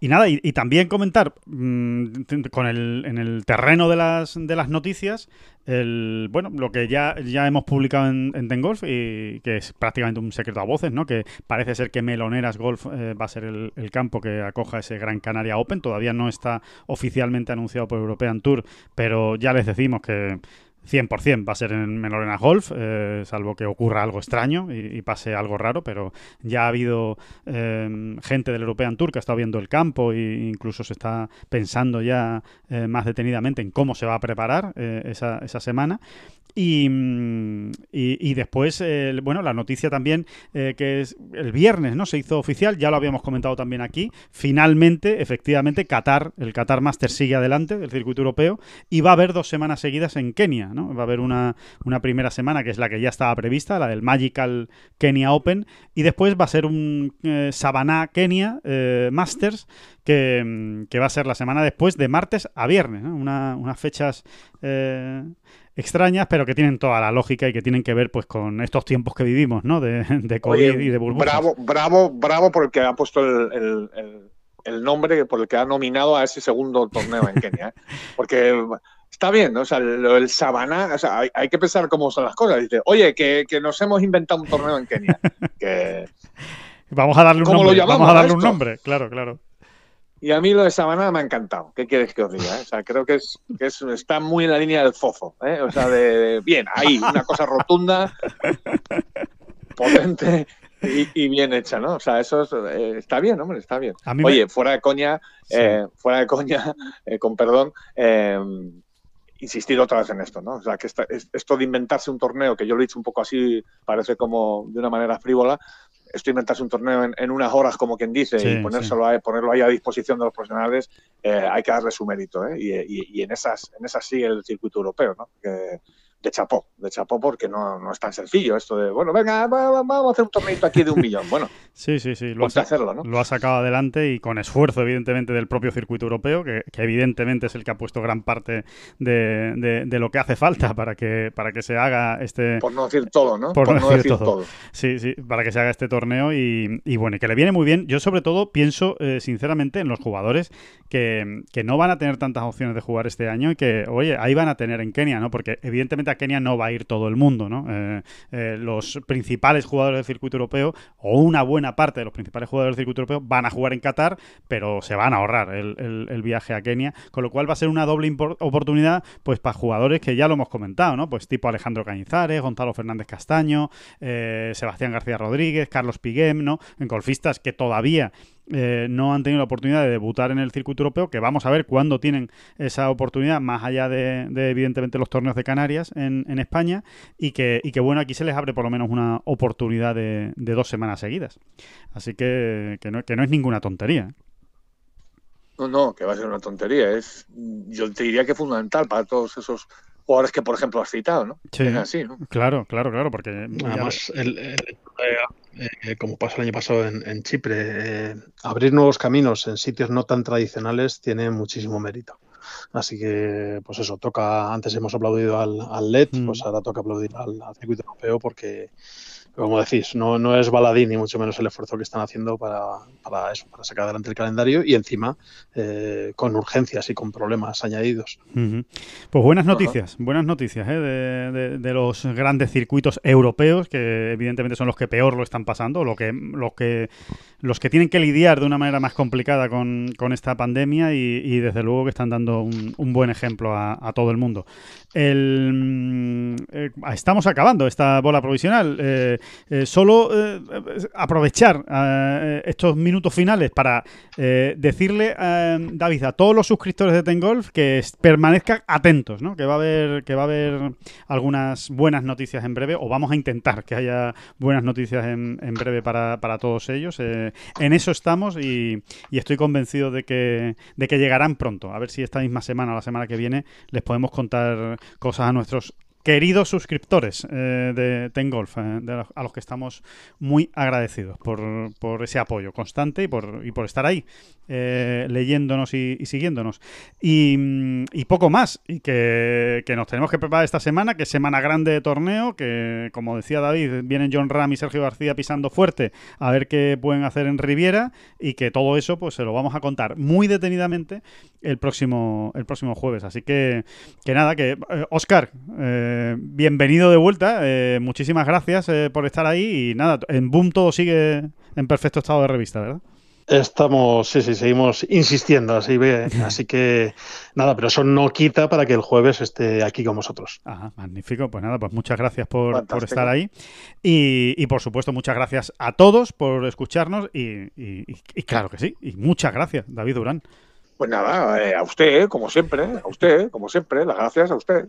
y nada, y, también comentar mm, con el, en el terreno de las, de las noticias, el, bueno, lo que ya, ya hemos publicado en, en Ten Golf y que es prácticamente un secreto a voces, ¿no? Que parece ser que Meloneras Golf eh, va a ser el, el, campo que acoja ese Gran Canaria Open. Todavía no está oficialmente anunciado por European Tour, pero ya les decimos que 100% va a ser en Menorena Golf, eh, salvo que ocurra algo extraño y, pase algo raro, pero ya ha habido em, gente del European Tour que ha estado viendo el campo e incluso se está pensando ya eh, más detenidamente en cómo se va a preparar eh, esa, esa semana. Mm, y, y, después, bueno, la noticia también que es el viernes, ¿no? Se hizo oficial, ya lo habíamos comentado también aquí. Finalmente, efectivamente, Qatar, el Qatar Master sigue adelante del circuito europeo y va a haber dos semanas seguidas en Kenia, ¿no? Va a haber una, una primera semana que es la que ya estaba prevista, la del Magical Kenya Open, y después va a ser un eh, Savannah Kenya eh, Masters que, mm, que, va a ser la semana después de martes a viernes, ¿no? Una, unas fechas eh, extrañas, pero que tienen toda la lógica y que tienen que ver pues con estos tiempos que vivimos, ¿no? De, de COVID y de burbujas. Bravo, bravo, bravo porque ha puesto el, el, nombre por el que ha nominado a ese segundo torneo en Kenia. ¿eh? Porque está bien, ¿no? O sea, el, Sabana, o sea, hay, que pensar cómo son las cosas. Dice, oye, que, nos hemos inventado un torneo en Kenia. Que... Vamos a darle un nombre. Vamos a darle un nombre, claro, claro. Y a mí lo de Sabana me ha encantado. ¿Qué quieres que os diga? Eh? O sea, creo que, es, que es, está muy en la línea del fofo. ¿eh? O sea, de, bien, ahí, una cosa rotunda, potente y, bien hecha, ¿no? O sea, eso eh, está bien, hombre, está bien. Oye, fuera de coña, eh, fuera de coña, eh, con perdón, insistir otra vez en esto, ¿no? O sea, que esto de inventarse un torneo, que yo lo he dicho un poco así, parece como de una manera frívola, esto inventarse un torneo en, unas horas, como quien dice, y ponérselo ponerlo ahí a disposición de los profesionales, eh, hay que darle su mérito. ¿eh? Y, en esas en esas sigue el circuito europeo, ¿no? Que, de chapó, de chapó porque no, no, es tan sencillo esto de, bueno, venga, vamos a hacer un torneito aquí de un millón. Bueno, sí, sí, sí, lo, ha, hacerlo, ¿no? lo ha sacado adelante y con esfuerzo, evidentemente, del propio circuito europeo, que, evidentemente es el que ha puesto gran parte de, de, lo que hace falta para que, para que se haga este... Por no decir todo, ¿no? Por, no, decir, todo. Sí, sí, para que se haga este torneo y, y, bueno, y que le viene muy bien. Yo sobre todo pienso, eh, sinceramente, en los jugadores que, que no van a tener tantas opciones de jugar este año y que, oye, ahí van a tener en Kenia, ¿no? Porque evidentemente Kenia no va a ir todo el mundo, ¿no? Eh, eh, los principales jugadores del circuito europeo, o una buena parte de los principales jugadores del circuito europeo, van a jugar en Qatar, pero se van a ahorrar el, viaje a Kenia, con lo cual va a ser una doble oportunidad, pues para jugadores que ya lo hemos comentado, ¿no? Pues tipo Alejandro Cañizares, Gonzalo Fernández Castaño, eh, Sebastián García Rodríguez, Carlos Piguem, ¿no? En golfistas que todavía eh, no han tenido la oportunidad de debutar en el circuito europeo, que vamos a ver cuándo tienen esa oportunidad, más allá de, evidentemente los torneos de Canarias en, España, y que, y que bueno, aquí se les abre por lo menos una oportunidad de, dos semanas seguidas. Así que, que, no, que no es ninguna tontería. No, no, que va a ser una tontería. Es, yo te diría que es fundamental para todos esos jugadores que, por ejemplo, has citado, ¿no? Sí, así, ¿no? Claro, claro, claro, porque... Además, el, eh, como pasó el año pasado en, Chipre, eh, abrir nuevos caminos en sitios no tan tradicionales tiene muchísimo mérito. Así que, pues eso, toca, antes hemos aplaudido al, al LED, mm. pues ahora toca aplaudir al, al circuito europeo porque como decís, no, no es baladín ni mucho menos el esfuerzo que están haciendo para, para eso, para sacar adelante el calendario y encima eh, con urgencias y con problemas añadidos. Pues buenas noticias, buenas noticias ¿eh? de, de, los grandes circuitos europeos que evidentemente son los que peor lo están pasando, lo que, los que los que tienen que lidiar de una manera más complicada con, esta pandemia y, desde luego que están dando un, buen ejemplo a, todo el mundo. El, eh, estamos acabando esta bola provisional. Eh, eh, solo aprovechar estos minutos finales para decirle, David, a todos los suscriptores de Tengolf que permanezcan atentos, ¿no? que, va a haber, que va a haber algunas buenas noticias en breve o vamos a intentar que haya buenas noticias en, breve para, para todos ellos en eso estamos y, estoy convencido de que, de que llegarán pronto. A ver si esta misma semana o la semana que viene les podemos contar cosas a nuestros queridos suscriptores eh, de Tengolf, eh, a los que estamos muy agradecidos por, por ese apoyo constante y por, y por estar ahí, eh, leyéndonos y, siguiéndonos. Mm, y, poco más, y que, nos tenemos que preparar esta semana, que es semana grande de torneo, que como decía David, vienen John Ram y Sergio García pisando fuerte a ver qué pueden hacer en Riviera, y que todo eso pues se lo vamos a contar muy detenidamente el próximo, el próximo jueves. Así que, que nada, que Oscar, eh, bienvenido de vuelta. Eh, muchísimas gracias eh, por estar ahí. Y nada, en Boom todo sigue en perfecto estado de revista, ¿verdad? Estamos, sí, sí, seguimos insistiendo, así, ve, así que nada, pero eso no quita para que el jueves esté aquí con vosotros. Ajá, magnífico, pues nada, pues muchas gracias por, estar ahí y, y, por supuesto muchas gracias a todos por escucharnos y, y claro que sí, y muchas gracias, David Durán. Pues nada, a usted, como siempre, a usted, como siempre, las gracias a usted.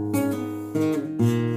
Mm-hmm.